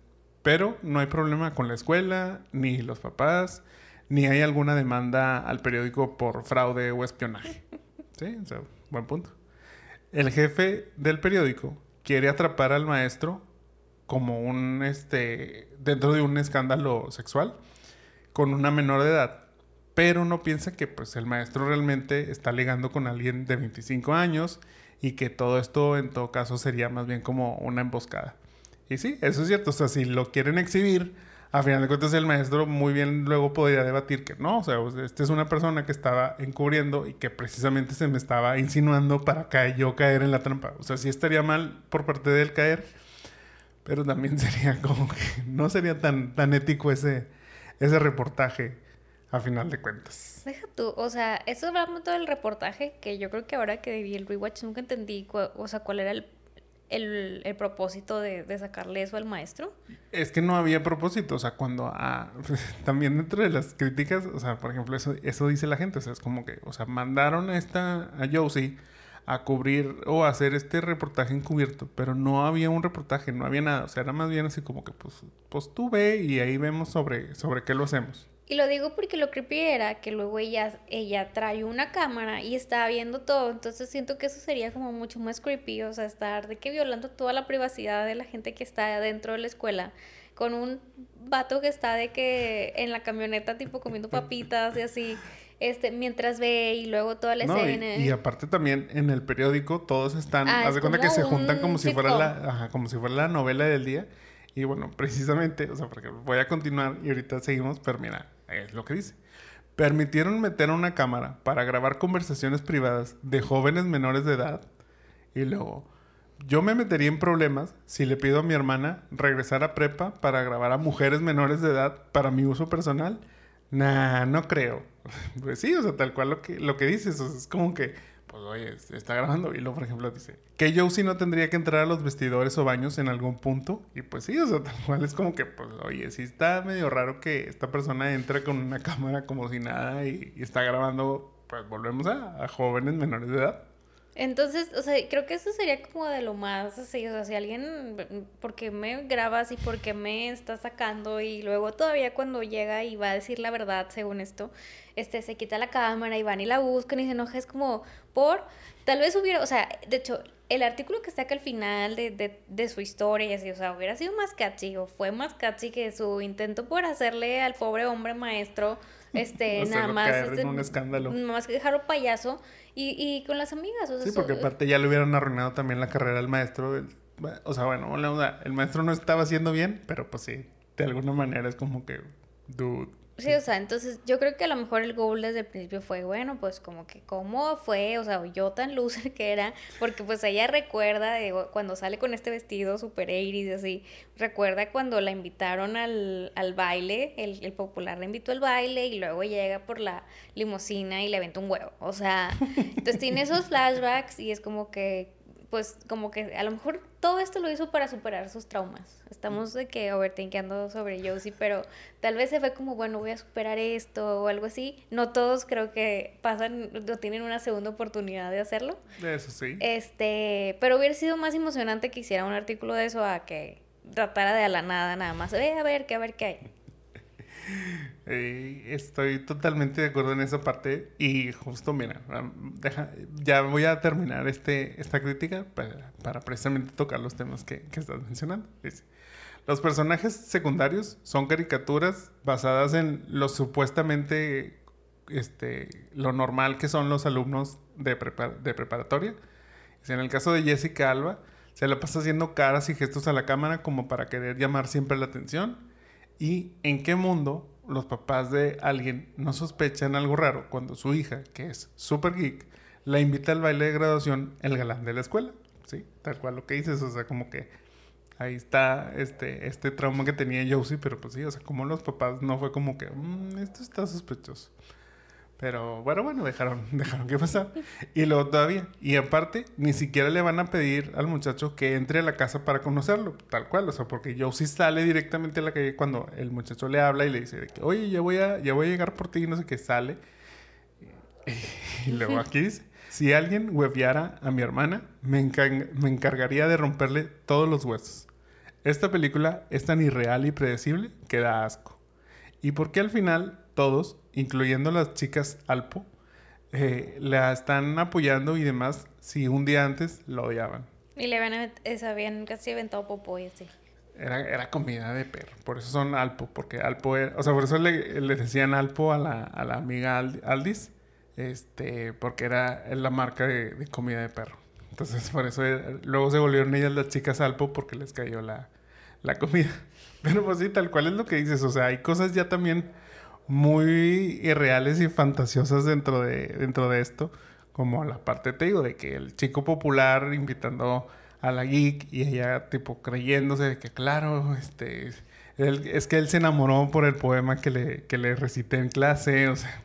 Pero no hay problema con la escuela, ni los papás, ni hay alguna demanda al periódico por fraude o espionaje. [LAUGHS] Sí, o sea, buen punto. El jefe del periódico quiere atrapar al maestro como un, este, dentro de un escándalo sexual con una menor de edad, pero no piensa que pues el maestro realmente está ligando con alguien de 25 años y que todo esto en todo caso sería más bien como una emboscada. Y sí, eso es cierto, o sea, si lo quieren exhibir, a final de cuentas el maestro muy bien luego podría debatir que no, o sea, esta es una persona que estaba encubriendo y que precisamente se me estaba insinuando para que yo caer en la trampa. O sea, sí estaría mal por parte de él caer, pero también [LAUGHS] sería como que no sería tan, tan ético ese, ese reportaje a final de cuentas. Deja tú, o sea, eso hablamos todo del reportaje, que yo creo que ahora que vi el rewatch nunca entendí, o sea, cuál era el, el, propósito de, sacarle eso al maestro. Es que no había propósito, o sea, cuando a, [LAUGHS] también dentro de las críticas, o sea, por ejemplo, eso, eso dice la gente, o sea, es como que, o sea, mandaron a esta, a Josie a cubrir o a hacer este reportaje encubierto, pero no había un reportaje, no había nada, o sea, era más bien así como que, pues, pues ve y ahí vemos sobre, sobre qué lo hacemos. Y lo digo porque lo creepy era que luego ella, ella trae una cámara y está viendo todo. Entonces siento que eso sería como mucho más creepy. O sea, estar de que violando toda la privacidad de la gente que está dentro de la escuela. Con un vato que está de que en la camioneta tipo comiendo papitas y así. Este, mientras ve y luego toda la escena. Y, aparte también en el periódico todos están, ah, haz de cuenta que se juntan como si fuera la, ajá, como si fuera la novela del día. Y bueno, [LAUGHS] precisamente, o sea, porque voy a continuar y ahorita seguimos, pero mira, es lo que dice. Permitieron meter una cámara para grabar conversaciones privadas de jóvenes menores de edad. Y luego, yo me metería en problemas si le pido a mi hermana regresar a prepa para grabar a mujeres menores de edad para mi uso personal. Nah, no creo. [LAUGHS] Pues sí, o sea, tal cual lo que, lo que dices. es como que pues oye, está grabando. Y luego, por ejemplo, dice que Josie no tendría que entrar a los vestidores o baños en algún punto. Y pues sí, o sea, tal cual es como que, pues oye, sí está medio raro que esta persona entre con una [LAUGHS] cámara como si nada y, está grabando, pues volvemos a jóvenes menores de edad. Entonces, o sea, creo que eso sería como de lo más así, o sea, si alguien, ¿por qué me grabas y por qué me está sacando? Y luego todavía cuando llega y va a decir la verdad, según esto, este, se quita la cámara y van y la buscan y se enoja, es como, por, tal vez hubiera, o sea, de hecho, el artículo que está acá al final de, de, de, su historia y así, o sea, hubiera sido más catchy o fue más catchy que su intento por hacerle al pobre hombre maestro, este, [LAUGHS] nada más, este, un escándalo. nada más que dejarlo payaso y, y con las amigas. O sea, sí, porque aparte ya le hubieran arruinado también la carrera al maestro. O sea, bueno, el maestro no estaba haciendo bien, pero pues sí, de alguna manera es como que, dude, Sí, o sea, entonces yo creo que a lo mejor el goal desde el principio fue, bueno, pues como que cómo fue, o sea, yo tan loser que era, porque pues ella recuerda cuando sale con este vestido super 80 y así, recuerda cuando la invitaron al, al baile, el, el, popular la invitó al baile y luego llega por la limusina y le aventa un huevo, o sea, entonces tiene esos flashbacks y es como que pues como que a lo mejor todo esto lo hizo para superar sus traumas. Estamos de que overthinkando sobre Josie, pero tal vez se fue como, bueno, voy a superar esto o algo así. No todos creo que pasan o tienen una segunda oportunidad de hacerlo. Eso sí. Este, pero hubiera sido más emocionante que hiciera un artículo de eso a que tratara de a la nada nada más. Ve a ver, que a ver qué hay. Eh, estoy totalmente de acuerdo en esa parte y justo, mira, ya voy a terminar este, esta crítica para, precisamente tocar los temas que, que estás mencionando. los personajes secundarios son caricaturas basadas en lo supuestamente, este, lo normal que son los alumnos de, de preparatoria. En el caso de Jessica Alba, se la pasa haciendo caras y gestos a la cámara como para querer llamar siempre la atención ¿Y en qué mundo los papás de alguien no sospechan algo raro cuando su hija, que es super geek, la invita al baile de graduación el galán de la escuela? Sí, tal cual lo que dices, o sea, como que ahí está este, este trauma que tenía Josie, pero pues sí, o sea, como los papás no fue como que, mm, esto está sospechoso. Pero bueno, bueno, dejaron, [LAUGHS] dejaron que pasar. Y luego todavía. Y aparte, ni siquiera le van a pedir al muchacho que entre a la casa para conocerlo, tal cual. O sea, porque Josie sale directamente a la calle cuando el muchacho le habla y le dice que, oye, ya voy a, ya voy a llegar por ti, y no sé qué, sale. [LAUGHS] Y luego aquí dice, si alguien hueviara a mi hermana, me, me encargaría de romperle todos los huesos. Esta película es tan irreal y predecible que da asco. ¿Y por qué al final todos incluyendo las chicas Alpo, eh, la están apoyando y demás si un día antes lo odiaban. Y le habían, habían casi aventado popo y así. Era, era comida de perro, por eso son Alpo, porque Alpo era, o sea, por eso le, le decían Alpo a la, a la amiga Aldis, este, porque era la marca de, comida de perro. Entonces, por eso eh, luego se volvieron ellas las chicas Alpo porque les cayó la, la comida. [LAUGHS] Pero pues sí, tal cual es lo que dices. O sea, hay cosas ya también muy irreales y fantasiosas dentro de, dentro de esto. Como la parte, te digo, de que el chico popular invitando a la geek y ella tipo creyéndose de que claro, este, es que él se enamoró por el poema que le, que le recité en clase, o sea,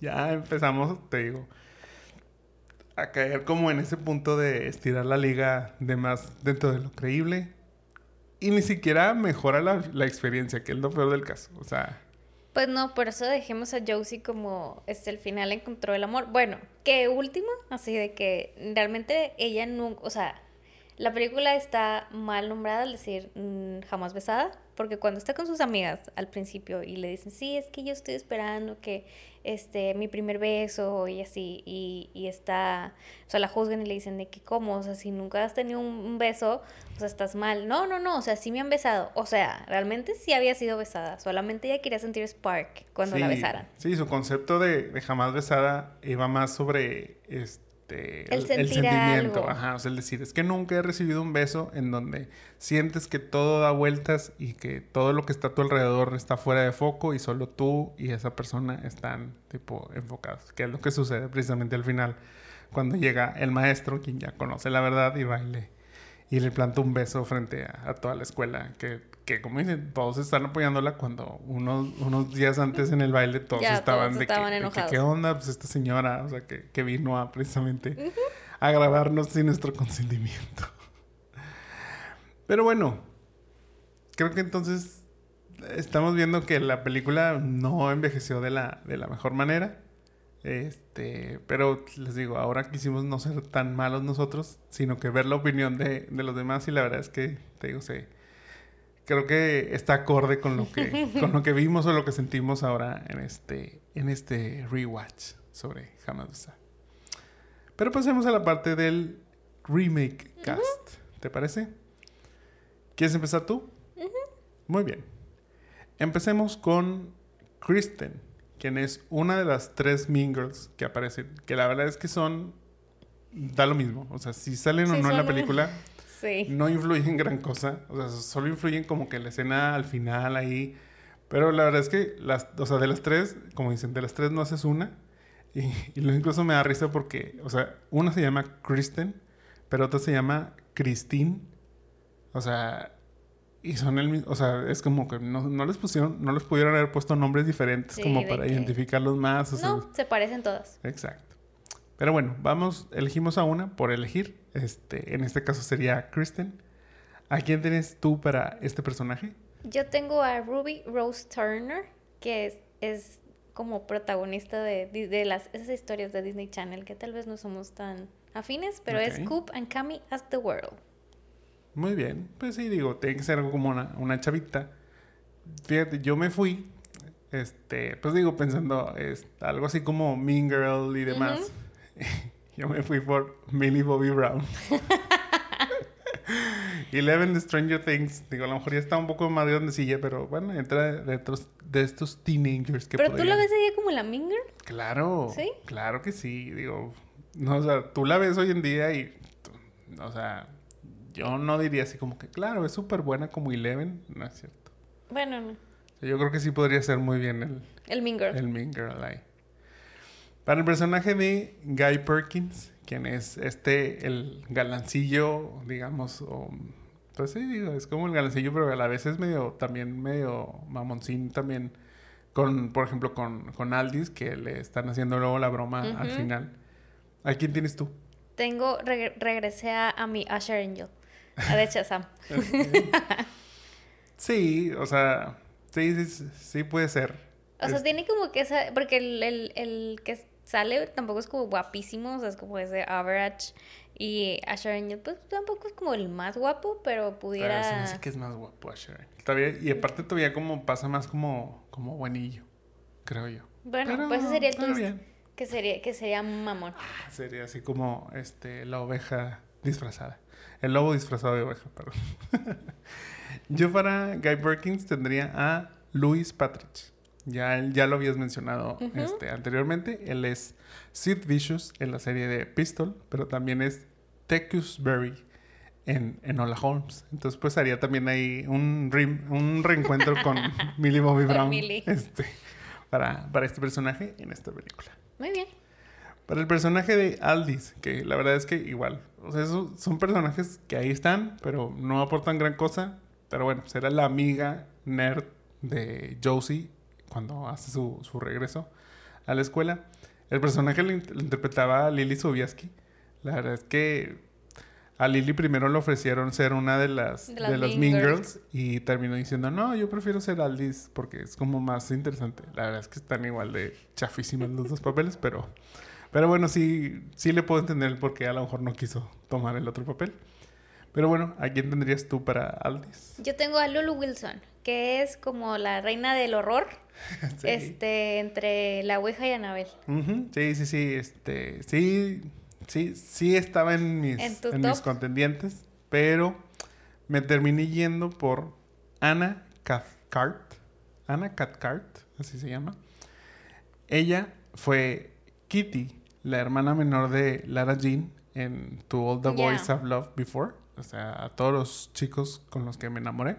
ya empezamos, te digo, a caer como en ese punto de estirar la liga de más dentro de lo creíble y ni siquiera mejora la, la experiencia, que es lo peor del caso, o sea... Pues no, por eso dejemos a Josie como este, el final encontró el amor. Bueno, que último, así de que realmente ella nunca, o sea, la película está mal nombrada al decir mm, jamás besada, porque cuando está con sus amigas al principio y le dicen, sí, es que yo estoy esperando que este, mi primer beso y así, y, y está, o sea, la juzgan y le dicen de que, ¿cómo? O sea, si nunca has tenido un, beso, o sea, estás mal. No, no, no, o sea, sí me han besado. O sea, realmente sí había sido besada, solamente ella quería sentir spark cuando la besaran. Sí, su concepto de, de jamás besada iba más sobre, este, este, el, sentimiento, ajá, o sea, el decir, es que nunca he recibido un beso en donde sientes que todo da vueltas y que todo lo que está a tu alrededor está fuera de foco y solo tú y esa persona están tipo enfocados, que es lo que sucede precisamente al final cuando llega el maestro, quien ya conoce la verdad y baile y le planta un beso frente a, toda la escuela, que, que, como dicen, todos están apoyándola cuando unos, unos días antes en el baile todos estaban, de, que, ¿qué onda? Pues esta señora, o sea, que, que vino a precisamente a grabarnos sin nuestro consentimiento. [LAUGHS] Pero bueno, creo que entonces estamos viendo que la película no envejeció de la, de la mejor manera. Este, pero les digo, ahora quisimos no ser tan malos nosotros, sino que ver la opinión de, de los demás y la verdad es que, te digo, sé, creo que está acorde con lo que, [LAUGHS] con lo que vimos o lo que sentimos ahora en este, en este rewatch sobre Hamadusa. Pero pasemos a la parte del remake cast, ¿te parece? ¿Quieres empezar tú? Muy bien. Empecemos con Kristen quien es una de las tres Mean Girls que aparecen, que la verdad es que son, da lo mismo, o sea, si salen o no en la película, [LAUGHS] no influyen gran cosa, o sea, solo influyen como que la escena al final ahí, pero la verdad es que, las, o sea, de las tres, como dicen, de las tres no haces una, y, y lo incluso me da risa porque, o sea, una se llama Kristen, pero otra se llama Christine, o sea, y son el mismo, o sea, es como que no, no, les pusieron, no les pudieron haber puesto nombres diferentes como para identificarlos más. no, se parecen todas. Exacto. Pero bueno, vamos, elegimos a una por elegir. Este, en este caso sería Kristen. ¿A quién tienes tú para este personaje? Yo tengo a Ruby Rose Turner, que es, es como protagonista de, de, las, esas historias de Disney Channel que tal vez no somos tan afines, pero es Coop and Cami as the World. Muy bien. Pues sí, digo, tiene que ser algo como una, una chavita. Fíjate, yo me fui, este, pues digo, pensando, es, algo así como Mean Girl y demás. [LAUGHS] yo me fui por Millie Bobby Brown. [LAUGHS] Eleven de Stranger Things. Digo, a lo mejor ya está un poco más grandecilla, pero bueno, entra de, de estos teenagers que ¿Pero tú la ves ella como la Mean Girl? Claro. ¿Sí? Claro que sí. Digo, no, o sea, tú la ves hoy en día y, o sea, yo no diría así como que, claro, es súper buena como Eleven. No es cierto. Bueno, no. Yo creo que sí podría ser muy bien el... El Mean Girl. El Mean Girl ahí. Para el personaje de Guy Perkins, quien es este, el galancillo, digamos, o, pues sí, digo, es como el galancillo, pero a la vez es medio, también medio mamoncín también, con, por ejemplo, con, con Aldis, que le están haciendo luego la broma al final. ¿A quién tienes tú? Tengo, regresé a, a mi Asher Angel. A de Shazam. [LAUGHS] sí, o sea, sí, sí, puede ser. O sea, tiene como que esa, porque el, el, el, que sale tampoco es como guapísimo, o sea, es como ese average. Y Asher Angel, pues tampoco es como el más guapo, pero pudiera... Pero sí, que es más guapo Asher Angel. y aparte todavía como pasa más como, como buenillo, creo yo. Bueno, pues ese sería el twist. Que sería, que sería mamón. Ah, sería así como este la oveja disfrazada. El lobo disfrazado de oveja, perdón. [LAUGHS] Yo para Guy Perkins tendría a Louis Patrick. Ya, ya lo habías mencionado este, anteriormente. Él es Sid Vicious en la serie de Pistol, pero también es Tecusbury en, en Hola Holmes. Entonces, pues haría también ahí un, un reencuentro con [LAUGHS] Millie Bobby Brown Este, para, para este personaje en esta película. Muy bien. Para el personaje de Aldis, que la verdad es que igual, o sea, son personajes que ahí están, pero no aportan gran cosa. Pero bueno, será la amiga nerd de Josie cuando hace su, su regreso a la escuela. El personaje lo, interpretaba Lily Sobieski. La verdad es que a Lily primero le ofrecieron ser una de las, de, las Mean, Girls. y terminó diciendo, no, yo prefiero ser Aldis porque es como más interesante. La verdad es que están igual de chafísimas los dos papeles, pero, pero bueno, sí, sí le puedo entender el por qué a lo mejor no quiso tomar el otro papel. Pero bueno, ¿a quién tendrías tú para Aldis? Yo tengo a Lulu Wilson, que es como la reina del horror. [LAUGHS] Este, entre la Ouija y Anabel. Sí, sí, sí. Este, sí, sí, sí estaba en mis, ¿En, mis contendientes, pero me terminé yendo por Anna Cathcart. Anna Cathcart, así se llama. Ella fue Kitty, la hermana menor de Lara Jean en To All the Boys I've Loved Before o sea, a todos los chicos con los que me enamoré.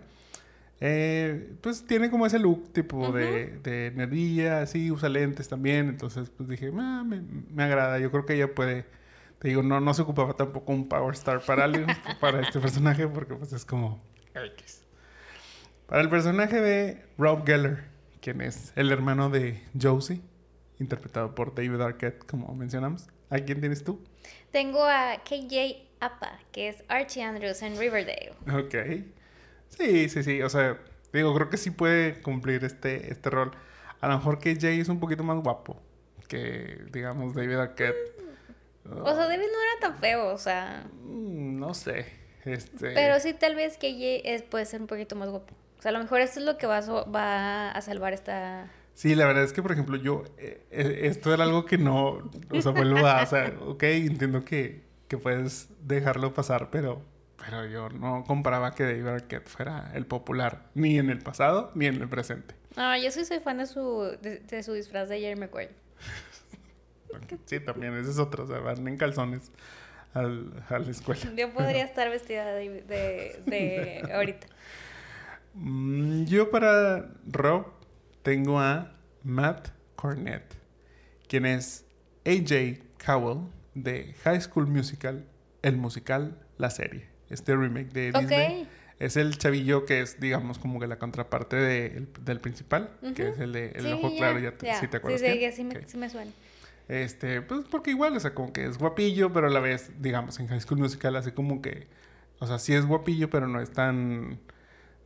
Eh, pues tiene como ese look tipo de, de nerdilla, así, usa lentes también. Entonces, pues dije, ah, me, me, agrada. Yo creo que ella puede. Te digo, no, no se ocupaba tampoco un Power Star para alguien, [LAUGHS] para este personaje, porque pues es como. Para el personaje de Rob Geller, quien es el hermano de Josie, interpretado por David Arquette, como mencionamos. ¿A quién tienes tú? Tengo a KJ Appa, que es Archie Andrews en Riverdale. Ok. Sí, sí, sí. O sea, digo, creo que sí puede cumplir este, este rol. A lo mejor Jay es un poquito más guapo que, digamos, David Arquette. Mm. O sea, David no era tan feo, o sea. Mm, no sé. Este... Pero sí, tal vez Jay es, puede ser un poquito más guapo. O sea, a lo mejor esto es lo que va a, va a salvar esta. Sí, la verdad es que, por ejemplo, yo. Eh, eh, esto era algo que no. O sea, vuelvo a. O sea, [LAUGHS] ok, entiendo que que puedes dejarlo pasar, pero, pero yo no comparaba que David Arquette fuera el popular, ni en el pasado, ni en el presente. No, yo sí soy fan de su, de, su disfraz de Jerry McQuarrie. sí, también, ese es otro, o sea, van en calzones al, a la escuela. Yo podría [LAUGHS] estar vestida de, de, de ahorita. Mm, yo para Rob tengo a Matt Cornett, quien es AJ Cowell de High School Musical, el musical, la serie. Este remake de Disney. Es el chavillo que es, digamos, como que la contraparte del principal, que es el de El Ojo Claro, ya, te, te acuerdas. Sí, sí, sí, me, sí me suena. Este, pues porque igual, o sea, como que es guapillo, pero a la vez, digamos, en High School Musical así como que, o sea, sí es guapillo, pero no es tan,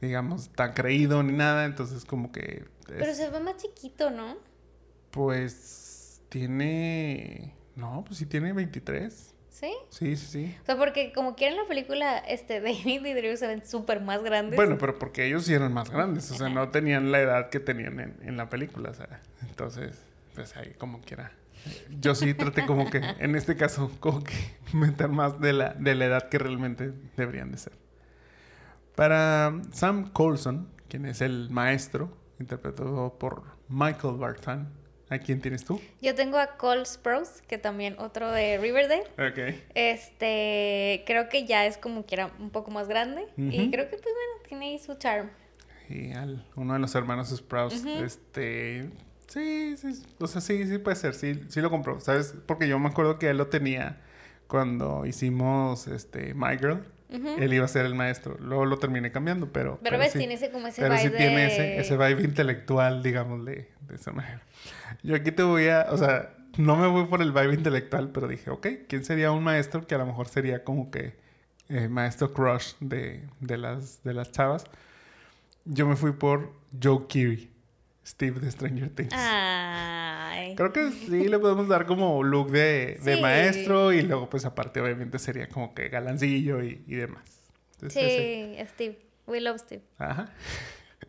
digamos, tan creído ni nada, entonces como que... Pero se ve más chiquito, ¿no? Pues tiene... No, pues sí tiene 23. ¿Sí? Sí, sí, sí. O sea, porque como quieren la película, este, [LAUGHS] David y Drew se ven súper más grandes. Bueno, pero porque ellos sí eran más grandes, o sea, no tenían la edad que tenían en, en la película, o sea, entonces, pues ahí como quiera. Yo sí traté como que, en este caso, como que meter más de la, de la edad que realmente deberían de ser. Para Sam Colson, quien es el maestro, interpretado por Michael Barton, ¿A quién tienes tú? Yo tengo a Cole Sprouse, que también otro de Riverdale. Ok. Este, creo que ya es como que era un poco más grande. Y creo que, pues bueno, tiene ahí su charm. Y al, uno de los hermanos Sprouse, este... Sí, sí, o sea, sí, sí puede ser, sí, sí lo compró, ¿sabes? Porque yo me acuerdo que él lo tenía cuando hicimos, este, My Girl. Él iba a ser el maestro. Luego lo terminé cambiando, pero... Pero, ves, tiene ese como ese pero vibe sí tiene ese, ese vibe intelectual, digámosle, de esa manera. Yo aquí te voy a, o sea, no me voy por el vibe intelectual, pero dije, ok, ¿quién sería un maestro que a lo mejor sería como que eh, maestro crush de, de, las, de las chavas? Yo me fui por Joe Keery, Steve de Stranger Things. Ay. Creo que sí le podemos dar como look de, de maestro y luego pues aparte obviamente sería como que galancillo y, y demás. sí, Steve. We love Steve. Ajá.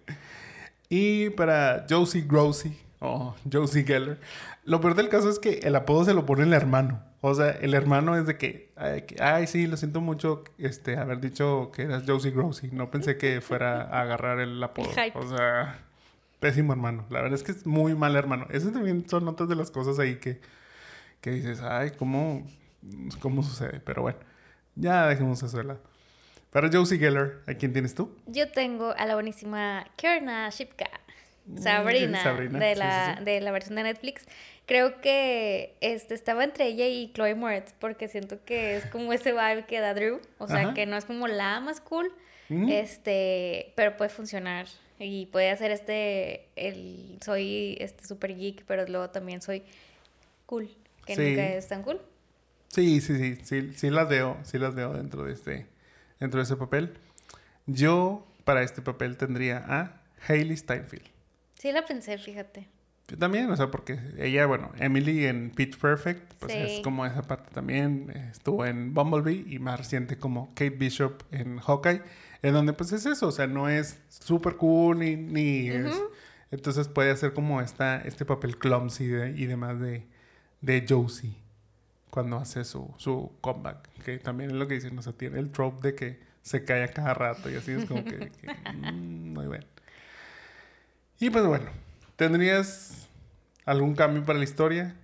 [LAUGHS] y para Josie Grossi, Oh, Josie Geller. Lo peor del caso es que el apodo se lo pone el hermano. O sea, el hermano es de que, ay, sí, lo siento mucho este, haber dicho que eras Josie Grossi. No pensé que fuera a agarrar el apodo. O sea, pésimo hermano. La verdad es que es muy mal hermano. Esas también son otras de las cosas ahí que, que dices, ay, ¿cómo, ¿cómo sucede? Pero bueno. Ya dejemos eso de lado. Para Josie Geller, ¿a quién tienes tú? Yo tengo a la buenísima Kierna Shipka. Mm, Sabrina, Sabrina, de, la, sí, sí. de la versión de Netflix. Creo que este, estaba entre ella y Chloe Moretz porque siento que es como ese vibe que da Drew. O sea, Ajá. que no es como la más cool, Mm. este, pero puede funcionar. Y puede hacer este, el, soy este super geek, pero luego también soy cool, que Sí. nunca es tan cool. Sí, sí, sí, sí, sí las veo, sí las veo dentro de este, dentro de ese papel. Yo para este papel tendría a Hailey Steinfeld. Sí la pensé, fíjate. Yo también, o sea, porque ella, bueno, Emily en Pitch Perfect, pues Sí. es como esa parte también. Estuvo en Bumblebee y más reciente como Kate Bishop en Hawkeye, en donde pues es eso, o sea, no es súper cool ni... ni es- Ujú. entonces puede hacer como esta, este papel clumsy de- y demás de, de Josie cuando hace su, su comeback, que también es lo que dicen, o sea, tiene el trope de que se cae a cada rato y así es como que, que, mm, muy bien. Y pues bueno, ¿tendrías algún cambio para la historia?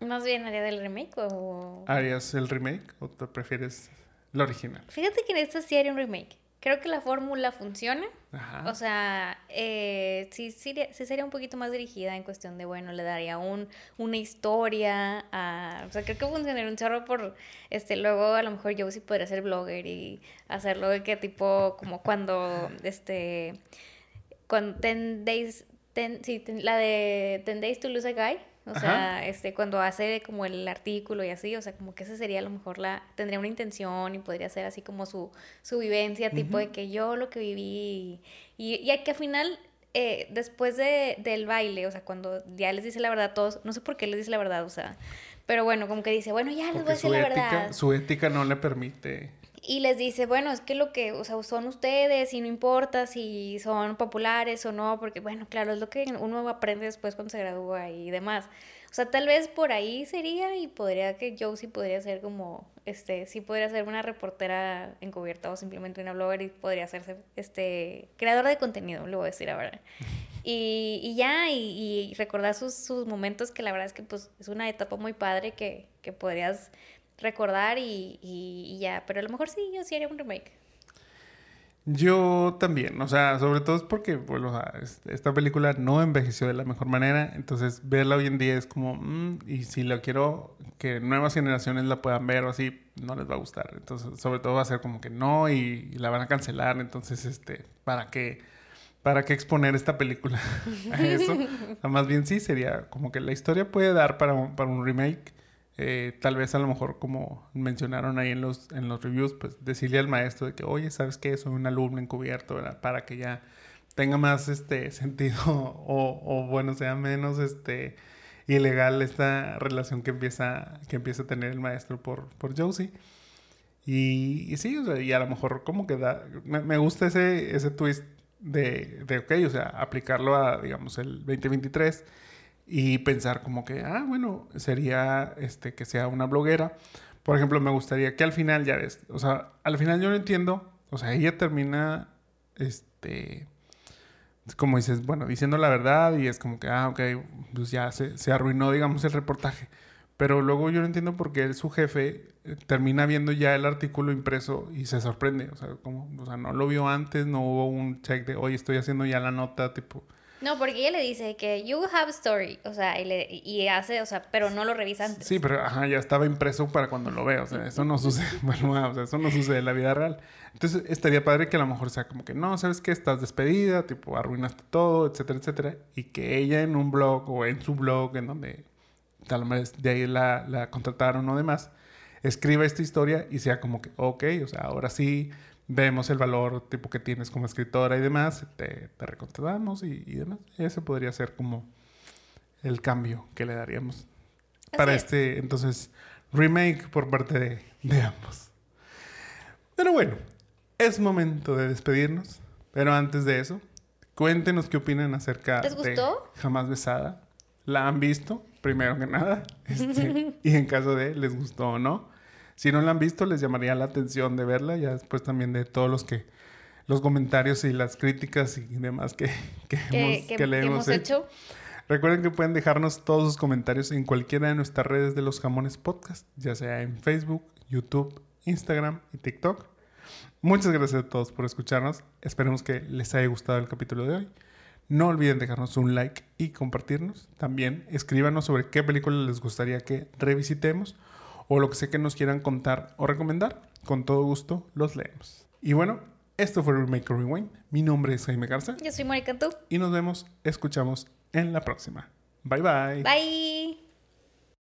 Más bien haría del remake o... ¿Harías el remake o te prefieres la original? Fíjate que en esta sí haría un remake. Creo que la fórmula funciona. Ajá. O sea, eh, sí, sí, sí sería un poquito más dirigida en cuestión de, bueno, le daría un, una historia. a- o sea, creo que funcionaría un chorro por, este, luego a lo mejor yo sí podría ser blogger y hacerlo de que tipo, como cuando, [LAUGHS] este, cuando Ten Days, ten, sí, ten- la de Ten Days to Lose a Guy. O Ajá. sea, este, cuando hace como el artículo y así, o sea, como que esa sería a lo mejor la, tendría una intención y podría ser así como su, su vivencia, tipo de que yo lo que viví y, y, que al final, eh, después de, del baile, o sea, cuando ya les dice la verdad a todos, no sé por qué les dice la verdad, o sea, pero bueno, como que dice, bueno, ya les voy a decir la ética, verdad. su ética no le permite. Y les dice, bueno, es que lo que, o sea, son ustedes y no importa si son populares o no, porque bueno, claro, es lo que uno aprende después cuando se gradúa y demás. O sea, tal vez por ahí sería y podría que Josie podría ser como, este, sí podría ser una reportera encubierta o simplemente una blogger y podría hacerse, este, creadora de contenido, lo voy a decir ahora. [LAUGHS] Y, y ya, y, y recordar sus, sus momentos que la verdad es que pues es una etapa muy padre que, que podrías recordar y, y- y ya, pero a lo mejor sí, yo sí haría un remake. Yo también, o sea, sobre todo es porque, bueno, o sea, es- esta película no envejeció de la mejor manera, entonces verla hoy en día es como, mm, y si la quiero que nuevas generaciones la puedan ver o así, no les va a gustar. Entonces, sobre todo va a ser como que no y, y la van a cancelar, entonces, este, ¿para qué? ¿Para qué exponer esta película [LAUGHS] a eso? O sea, más bien sí, sería como que la historia puede dar para un, para un remake. Eh, tal vez a lo mejor como mencionaron ahí en los, en los reviews, pues decirle al maestro de que, oye, ¿sabes qué? Soy un alumno encubierto, ¿verdad? Para que ya tenga más este [LAUGHS] sentido o, bueno, sea menos este ilegal esta relación que empieza, que empieza a tener el maestro por, por Josie. Y, y sí, o sea, y a lo mejor como que da, me, me gusta ese, ese twist de, de, ok, o sea, aplicarlo a, digamos, el 2023 y pensar como que, ah, bueno, sería este, que sea una bloguera. Por ejemplo, me gustaría que al final, ya ves, o sea, al final yo no entiendo, o sea, ella termina, este, como dices, bueno, diciendo la verdad y es como que, ah, ok, pues ya se, se arruinó, digamos, el reportaje. Pero luego yo no entiendo por qué su jefe eh, termina viendo ya el artículo impreso y se sorprende. O sea, como, o sea, no lo vio antes, no hubo un check de, oye, estoy haciendo ya la nota, tipo, No, porque ella le dice que you have story, o sea, y, le, hace, o sea, pero no lo revisa antes. Sí, pero ajá, ya estaba impreso para cuando lo vea. O sea, eso no sucede. [LAUGHS] Bueno, o sea, eso no sucede en la vida real. Entonces, estaría padre que a lo mejor sea como que no, sabes que estás despedida, tipo, arruinaste todo, etcétera, etcétera. Y que ella en un blog o en su blog, en donde tal vez de ahí la, la contrataron o demás, escriba esta historia y sea como que, ok, o sea, ahora sí vemos el valor tipo que tienes como escritora y demás, te, te recontratamos y, y demás. Ese podría ser como el cambio que le daríamos para es. este, entonces, remake por parte de, de ambos. Pero bueno, es momento de despedirnos. Pero antes de eso, cuéntenos qué opinan acerca ¿Les de gustó? Jamás Besada. ¿La han visto? Primero que nada. Este, [LAUGHS] y en caso de les gustó o no. Si no la han visto, les llamaría la atención de verla. Ya después también de todos los que los comentarios y las críticas y demás que, [LAUGHS] que, que, hemos, que- que le que hemos hecho. Recuerden que pueden dejarnos todos sus comentarios en cualquiera de nuestras redes de los jamones podcast, ya sea en Facebook, YouTube, Instagram y TikTok. Muchas gracias a todos por escucharnos. Esperemos que les haya gustado el capítulo de hoy. No olviden dejarnos un like y compartirnos. También escríbanos sobre qué película les gustaría que revisitemos o lo que sé que nos quieran contar o recomendar. Con todo gusto los leemos. Y bueno, esto fue Remake Rewind. Mi nombre es Jaime Garza. Yo soy Mónica Tú. Y nos vemos, escuchamos en la próxima. Bye bye. Bye.